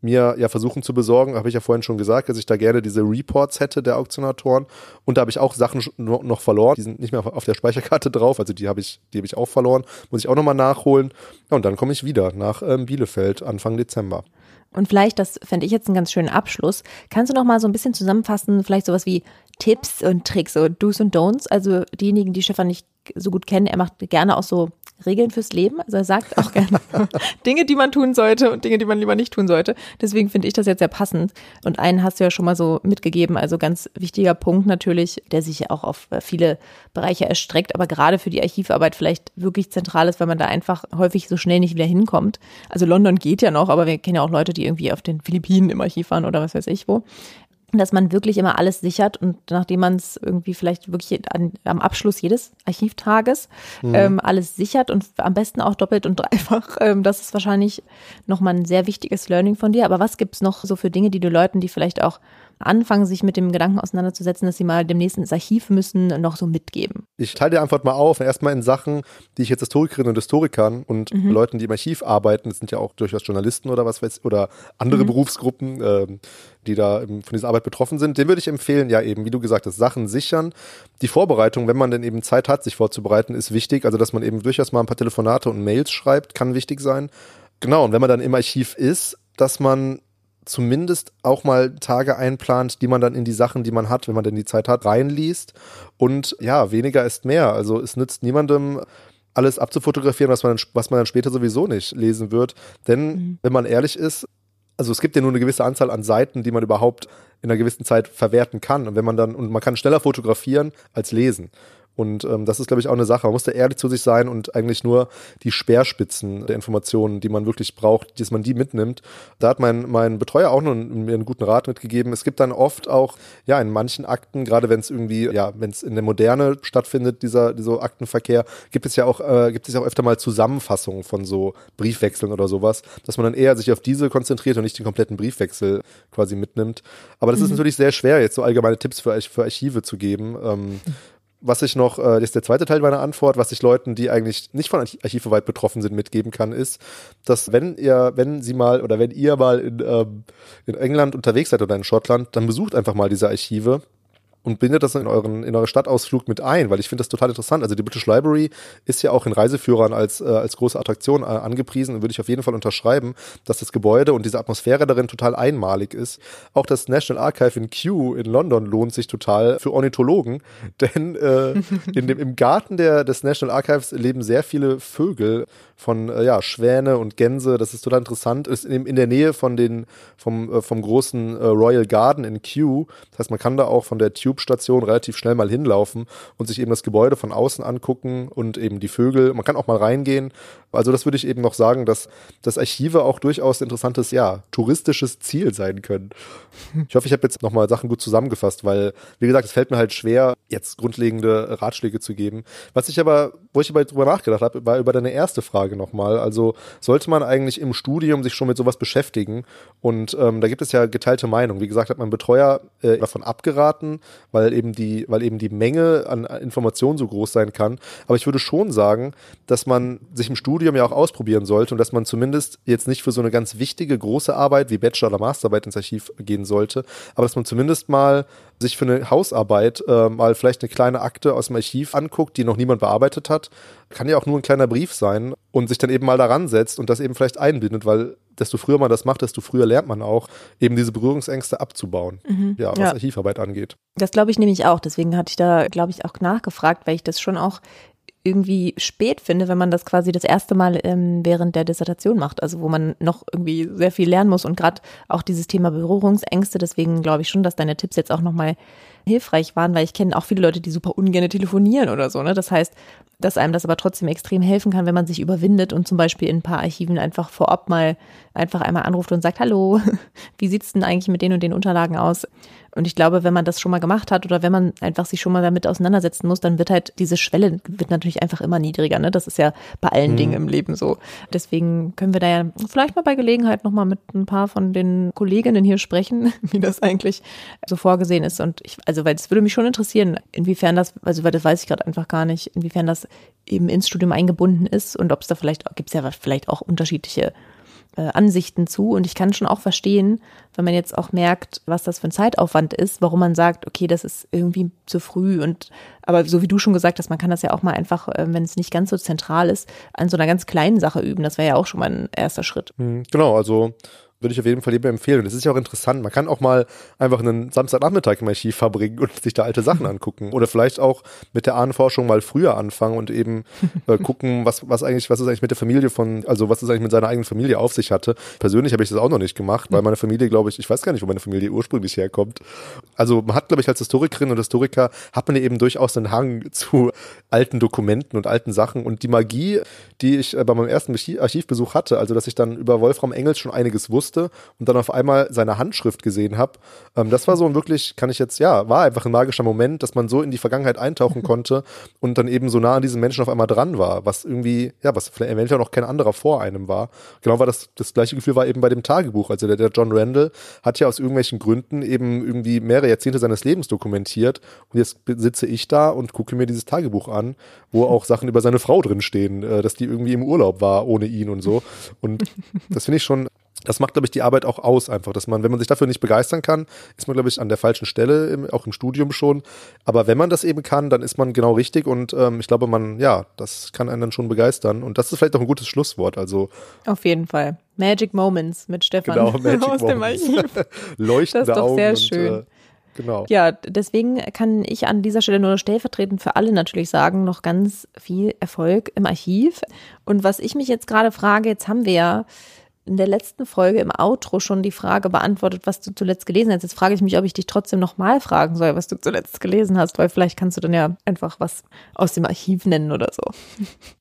mir ja versuchen zu besorgen. Habe ich ja vorhin schon gesagt, dass ich da gerne diese Reports hätte der Auktionatoren. Und da habe ich auch Sachen noch verloren. Die sind nicht mehr auf der Speicherkarte drauf. Also die habe ich, die habe ich auch verloren. Muss ich auch nochmal nachholen. Ja, und dann komme ich wieder nach ähm, Bielefeld Anfang Dezember. Und vielleicht, das fände ich jetzt einen ganz schönen Abschluss, kannst du noch mal so ein bisschen zusammenfassen, vielleicht sowas wie Tipps und Tricks, so Do's und Don'ts. Also diejenigen, die Stefan nicht so gut kennen, er macht gerne auch so Regeln fürs Leben. Also er sagt auch gerne <laughs> Dinge, die man tun sollte und Dinge, die man lieber nicht tun sollte. Deswegen finde ich das jetzt sehr passend. Und einen hast du ja schon mal so mitgegeben. Also ganz wichtiger Punkt natürlich, der sich ja auch auf viele Bereiche erstreckt, aber gerade für die Archivarbeit vielleicht wirklich zentral ist, weil man da einfach häufig so schnell nicht wieder hinkommt. Also London geht ja noch, aber wir kennen ja auch Leute, die irgendwie auf den Philippinen im Archiv waren oder was weiß ich wo dass man wirklich immer alles sichert und nachdem man es irgendwie vielleicht wirklich an, am Abschluss jedes Archivtages mhm. ähm, alles sichert und am besten auch doppelt und <laughs> dreifach, ähm, das ist wahrscheinlich nochmal ein sehr wichtiges Learning von dir. Aber was gibt's noch so für Dinge, die du Leuten, die vielleicht auch anfangen, sich mit dem Gedanken auseinanderzusetzen, dass sie mal demnächst ins Archiv müssen, noch so mitgeben? Ich teile die Antwort mal auf. Erstmal in Sachen, die ich jetzt Historikerinnen und Historikern und mhm. Leuten, die im Archiv arbeiten, das sind ja auch durchaus Journalisten oder was weiß oder andere mhm. Berufsgruppen, äh, die da von dieser Arbeit betroffen sind, den würde ich empfehlen, ja eben, wie du gesagt hast, Sachen sichern. Die Vorbereitung, wenn man denn eben Zeit hat, sich vorzubereiten, ist wichtig. Also, dass man eben durchaus mal ein paar Telefonate und Mails schreibt, kann wichtig sein. Genau, und wenn man dann im Archiv ist, dass man zumindest auch mal Tage einplant, die man dann in die Sachen, die man hat, wenn man denn die Zeit hat, reinliest. Und ja, weniger ist mehr. Also es nützt niemandem, alles abzufotografieren, was man, was man dann später sowieso nicht lesen wird. Denn, mhm. wenn man ehrlich ist, also es gibt ja nur eine gewisse Anzahl an Seiten, die man überhaupt in einer gewissen Zeit verwerten kann. Und wenn man dann, und man kann schneller fotografieren als lesen. Und ähm, das ist, glaube ich, auch eine Sache. Man muss da ehrlich zu sich sein und eigentlich nur die Speerspitzen der Informationen, die man wirklich braucht, dass man die mitnimmt. Da hat mein, mein Betreuer auch noch mir einen guten Rat mitgegeben. Es gibt dann oft auch, ja, in manchen Akten, gerade wenn es irgendwie, ja, wenn es in der Moderne stattfindet, dieser, dieser Aktenverkehr, gibt es ja auch, äh, gibt es ja auch öfter mal Zusammenfassungen von so Briefwechseln oder sowas, dass man dann eher sich auf diese konzentriert und nicht den kompletten Briefwechsel quasi mitnimmt. Aber das mhm. ist natürlich sehr schwer, jetzt so allgemeine Tipps für, für Archive zu geben. Ähm, was ich noch, äh, das ist der zweite Teil meiner Antwort, was ich Leuten, die eigentlich nicht von Archivarbeit betroffen sind, mitgeben kann, ist, dass wenn ihr, wenn sie mal oder wenn ihr mal in, ähm, in England unterwegs seid oder in Schottland, dann besucht einfach mal diese Archive und bindet das in euren in eure Stadtausflug mit ein, weil ich finde das total interessant. Also die British Library ist ja auch in Reiseführern als äh, als große Attraktion äh, angepriesen und würde ich auf jeden Fall unterschreiben, dass das Gebäude und diese Atmosphäre darin total einmalig ist. Auch das National Archive in Kew in London lohnt sich total für Ornithologen, <laughs> denn äh, in dem im Garten der des National Archives leben sehr viele Vögel von äh, ja Schwäne und Gänse. Das ist total interessant. Ist in, in der Nähe von den vom äh, vom großen äh, Royal Garden in Kew. Das heißt, man kann da auch von der Tube Tube-Station relativ schnell mal hinlaufen und sich eben das Gebäude von außen angucken und eben die Vögel. Man kann auch mal reingehen. Also das würde ich eben noch sagen, dass das Archive auch durchaus interessantes, ja, touristisches Ziel sein können. Ich hoffe, ich habe jetzt nochmal Sachen gut zusammengefasst, weil, wie gesagt, es fällt mir halt schwer, jetzt grundlegende Ratschläge zu geben. Was ich aber, wo ich aber drüber nachgedacht habe, war über deine erste Frage nochmal. Also sollte man eigentlich im Studium sich schon mit sowas beschäftigen? Und ähm, da gibt es ja geteilte Meinung. Wie gesagt, hat mein Betreuer äh, davon abgeraten, weil eben die, weil eben die Menge an Informationen so groß sein kann. Aber ich würde schon sagen, dass man sich im Studium ja auch ausprobieren sollte und dass man zumindest jetzt nicht für so eine ganz wichtige große Arbeit wie Bachelor- oder Masterarbeit ins Archiv gehen sollte, aber dass man zumindest mal sich für eine Hausarbeit äh, mal vielleicht eine kleine Akte aus dem Archiv anguckt, die noch niemand bearbeitet hat. Kann ja auch nur ein kleiner Brief sein und sich dann eben mal daran setzt und das eben vielleicht einbindet, weil desto früher man das macht, desto früher lernt man auch, eben diese Berührungsängste abzubauen, mhm. ja, was ja. Archivarbeit angeht. Das glaube ich nämlich auch. Deswegen hatte ich da, glaube ich, auch nachgefragt, weil ich das schon auch irgendwie spät finde, wenn man das quasi das erste Mal ähm, während der Dissertation macht, also wo man noch irgendwie sehr viel lernen muss und gerade auch dieses Thema Berührungsängste, deswegen glaube ich schon, dass deine Tipps jetzt auch nochmal hilfreich waren, weil ich kenne auch viele Leute, die super ungern telefonieren oder so. Ne? Das heißt, dass einem das aber trotzdem extrem helfen kann, wenn man sich überwindet und zum Beispiel in ein paar Archiven einfach vorab mal einfach einmal anruft und sagt, hallo, <laughs> wie sieht's denn eigentlich mit den und den Unterlagen aus? Und ich glaube, wenn man das schon mal gemacht hat oder wenn man einfach sich schon mal damit auseinandersetzen muss, dann wird halt diese Schwelle wird natürlich einfach immer niedriger. Ne? Das ist ja bei allen mhm. Dingen im Leben so. Deswegen können wir da ja vielleicht mal bei Gelegenheit nochmal mit ein paar von den Kolleginnen hier sprechen, <laughs> wie das eigentlich so vorgesehen ist. Und ich, also, weil es würde mich schon interessieren, inwiefern das, also weil das weiß ich gerade einfach gar nicht, inwiefern das eben ins Studium eingebunden ist und ob es da vielleicht, gibt es ja vielleicht auch unterschiedliche äh, Ansichten zu. Und ich kann schon auch verstehen, wenn man jetzt auch merkt, was das für ein Zeitaufwand ist, warum man sagt, okay, das ist irgendwie zu früh. Und aber so wie du schon gesagt hast, man kann das ja auch mal einfach, äh, wenn es nicht ganz so zentral ist, an so einer ganz kleinen Sache üben. Das wäre ja auch schon mal ein erster Schritt. Hm, genau, also würde ich auf jeden Fall jedem empfehlen. Und es ist ja auch interessant. Man kann auch mal einfach einen Samstagnachmittag im Archiv verbringen und sich da alte Sachen <laughs> angucken. Oder vielleicht auch mit der Ahnenforschung mal früher anfangen und eben äh, <laughs> gucken, was, was eigentlich, was ist eigentlich mit der Familie von, also was es eigentlich mit seiner eigenen Familie auf sich hatte. Persönlich habe ich das auch noch nicht gemacht, weil meine Familie, glaube ich, ich weiß gar nicht, wo meine Familie ursprünglich herkommt. Also man hat, glaube ich, als Historikerin und Historiker hat man eben durchaus einen Hang zu alten Dokumenten und alten Sachen. Und die Magie, die ich äh, bei meinem ersten Archivbesuch hatte, also dass ich dann über Wolfram Engels schon einiges wusste, musste und dann auf einmal seine Handschrift gesehen habe. Ähm, das war so ein wirklich, kann ich jetzt, ja, war einfach ein magischer Moment, dass man so in die Vergangenheit eintauchen <laughs> konnte und dann eben so nah an diesen Menschen auf einmal dran war, was irgendwie, ja, was vielleicht eventuell noch kein anderer vor einem war. Genau war das, das gleiche Gefühl war eben bei dem Tagebuch. Also der, der John Randall hat ja aus irgendwelchen Gründen eben irgendwie mehrere Jahrzehnte seines Lebens dokumentiert und jetzt sitze ich da und gucke mir dieses Tagebuch an, wo auch <laughs> Sachen über seine Frau drin stehen, äh, dass die irgendwie im Urlaub war ohne ihn und so. Und das finde ich schon das macht, glaube ich, die Arbeit auch aus, einfach, dass man, wenn man sich dafür nicht begeistern kann, ist man, glaube ich, an der falschen Stelle, im, auch im Studium schon. Aber wenn man das eben kann, dann ist man genau richtig und ähm, ich glaube, man, ja, das kann einen dann schon begeistern. Und das ist vielleicht auch ein gutes Schlusswort. Also auf jeden Fall. Magic Moments mit Stefan genau, <laughs> Magic aus dem Archiv. <laughs> Leuchtende Das ist doch Augen sehr und, schön. Äh, Genau. Ja, deswegen kann ich an dieser Stelle nur stellvertretend für alle natürlich sagen, noch ganz viel Erfolg im Archiv. Und was ich mich jetzt gerade frage, jetzt haben wir ja in der letzten Folge im Outro schon die Frage beantwortet, was du zuletzt gelesen hast. Jetzt frage ich mich, ob ich dich trotzdem nochmal fragen soll, was du zuletzt gelesen hast, weil vielleicht kannst du dann ja einfach was aus dem Archiv nennen oder so.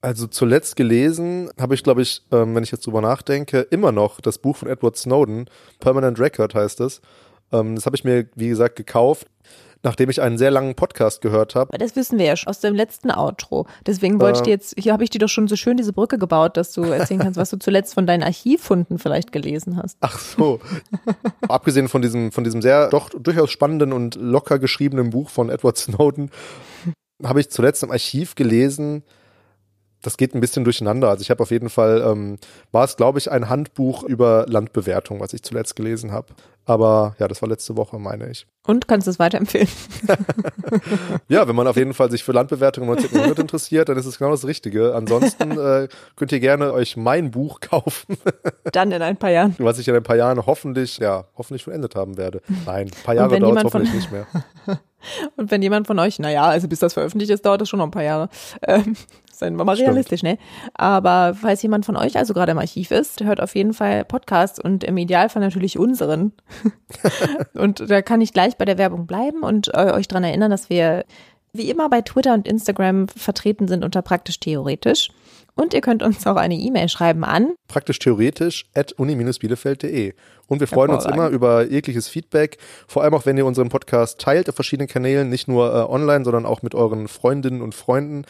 Also zuletzt gelesen habe ich, glaube ich, ähm, wenn ich jetzt drüber nachdenke, immer noch das Buch von Edward Snowden, Permanent Record heißt es. Ähm, das habe ich mir, wie gesagt, gekauft nachdem ich einen sehr langen Podcast gehört habe. Das wissen wir ja schon aus dem letzten Outro. Deswegen wollte äh, ich dir jetzt, hier habe ich dir doch schon so schön diese Brücke gebaut, dass du erzählen kannst, was du zuletzt von deinen Archivfunden vielleicht gelesen hast. Ach so. Abgesehen von diesem, von diesem sehr, doch durchaus spannenden und locker geschriebenen Buch von Edward Snowden, habe ich zuletzt im Archiv gelesen, das geht ein bisschen durcheinander. Also ich habe auf jeden Fall, ähm, war es glaube ich ein Handbuch über Landbewertung, was ich zuletzt gelesen habe. Aber ja, das war letzte Woche, meine ich. Und kannst du es weiterempfehlen? <laughs> ja, wenn man auf jeden Fall sich für Landbewertung im 19. Jahrhundert interessiert, dann ist es genau das Richtige. Ansonsten äh, könnt ihr gerne euch mein Buch kaufen. <laughs> dann in ein paar Jahren. Was ich in ein paar Jahren hoffentlich, ja, hoffentlich vollendet haben werde. Nein, ein paar Jahre dauert es hoffentlich nicht mehr. <laughs> Und wenn jemand von euch, naja, also bis das veröffentlicht ist, dauert das schon noch ein paar Jahre. Ähm, Seien wir mal Stimmt. realistisch, ne? Aber falls jemand von euch also gerade im Archiv ist, hört auf jeden Fall Podcasts und im Idealfall natürlich unseren. <laughs> <laughs> und da kann ich gleich bei der Werbung bleiben und äh, euch dran erinnern, dass wir wie immer bei Twitter und Instagram vertreten sind unter praktisch theoretisch. Und ihr könnt uns auch eine E-Mail schreiben an praktisch theoretisch at uni-bielefeld.de. Und wir freuen uns immer über jegliches Feedback, vor allem auch wenn ihr unseren Podcast teilt auf verschiedenen Kanälen, nicht nur äh, online, sondern auch mit euren Freundinnen und Freunden.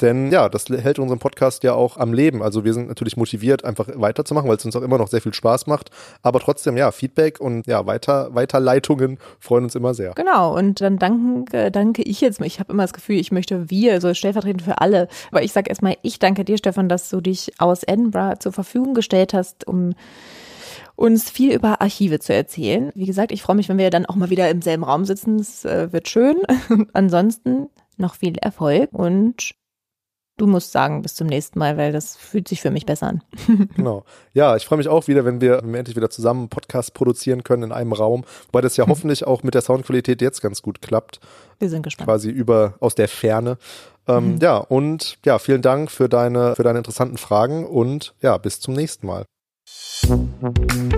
Denn ja, das hält unseren Podcast ja auch am Leben. Also wir sind natürlich motiviert, einfach weiterzumachen, weil es uns auch immer noch sehr viel Spaß macht. Aber trotzdem, ja, Feedback und ja, weiter, Weiterleitungen freuen uns immer sehr. Genau, und dann danke, danke ich jetzt, ich habe immer das Gefühl, ich möchte wir, also stellvertretend für alle. Aber ich sage erstmal, ich danke dir, Stefan, dass du dich aus Edinburgh zur Verfügung Verfügung gestellt hast, um uns viel über Archive zu erzählen. Wie gesagt, ich freue mich, wenn wir dann auch mal wieder im selben Raum sitzen. Es äh, wird schön. <laughs> Ansonsten noch viel Erfolg und du musst sagen, bis zum nächsten Mal, weil das fühlt sich für mich besser an. <laughs> genau. Ja, ich freue mich auch wieder, wenn wir, endlich wieder zusammen einen Podcast produzieren können in einem Raum, weil das ja hm. hoffentlich auch mit der Soundqualität jetzt ganz gut klappt. Wir sind gespannt. Quasi über aus der Ferne. Ähm, mhm. Ja, und ja, vielen Dank für deine, für deine interessanten Fragen und ja, bis zum nächsten Mal. Thank you.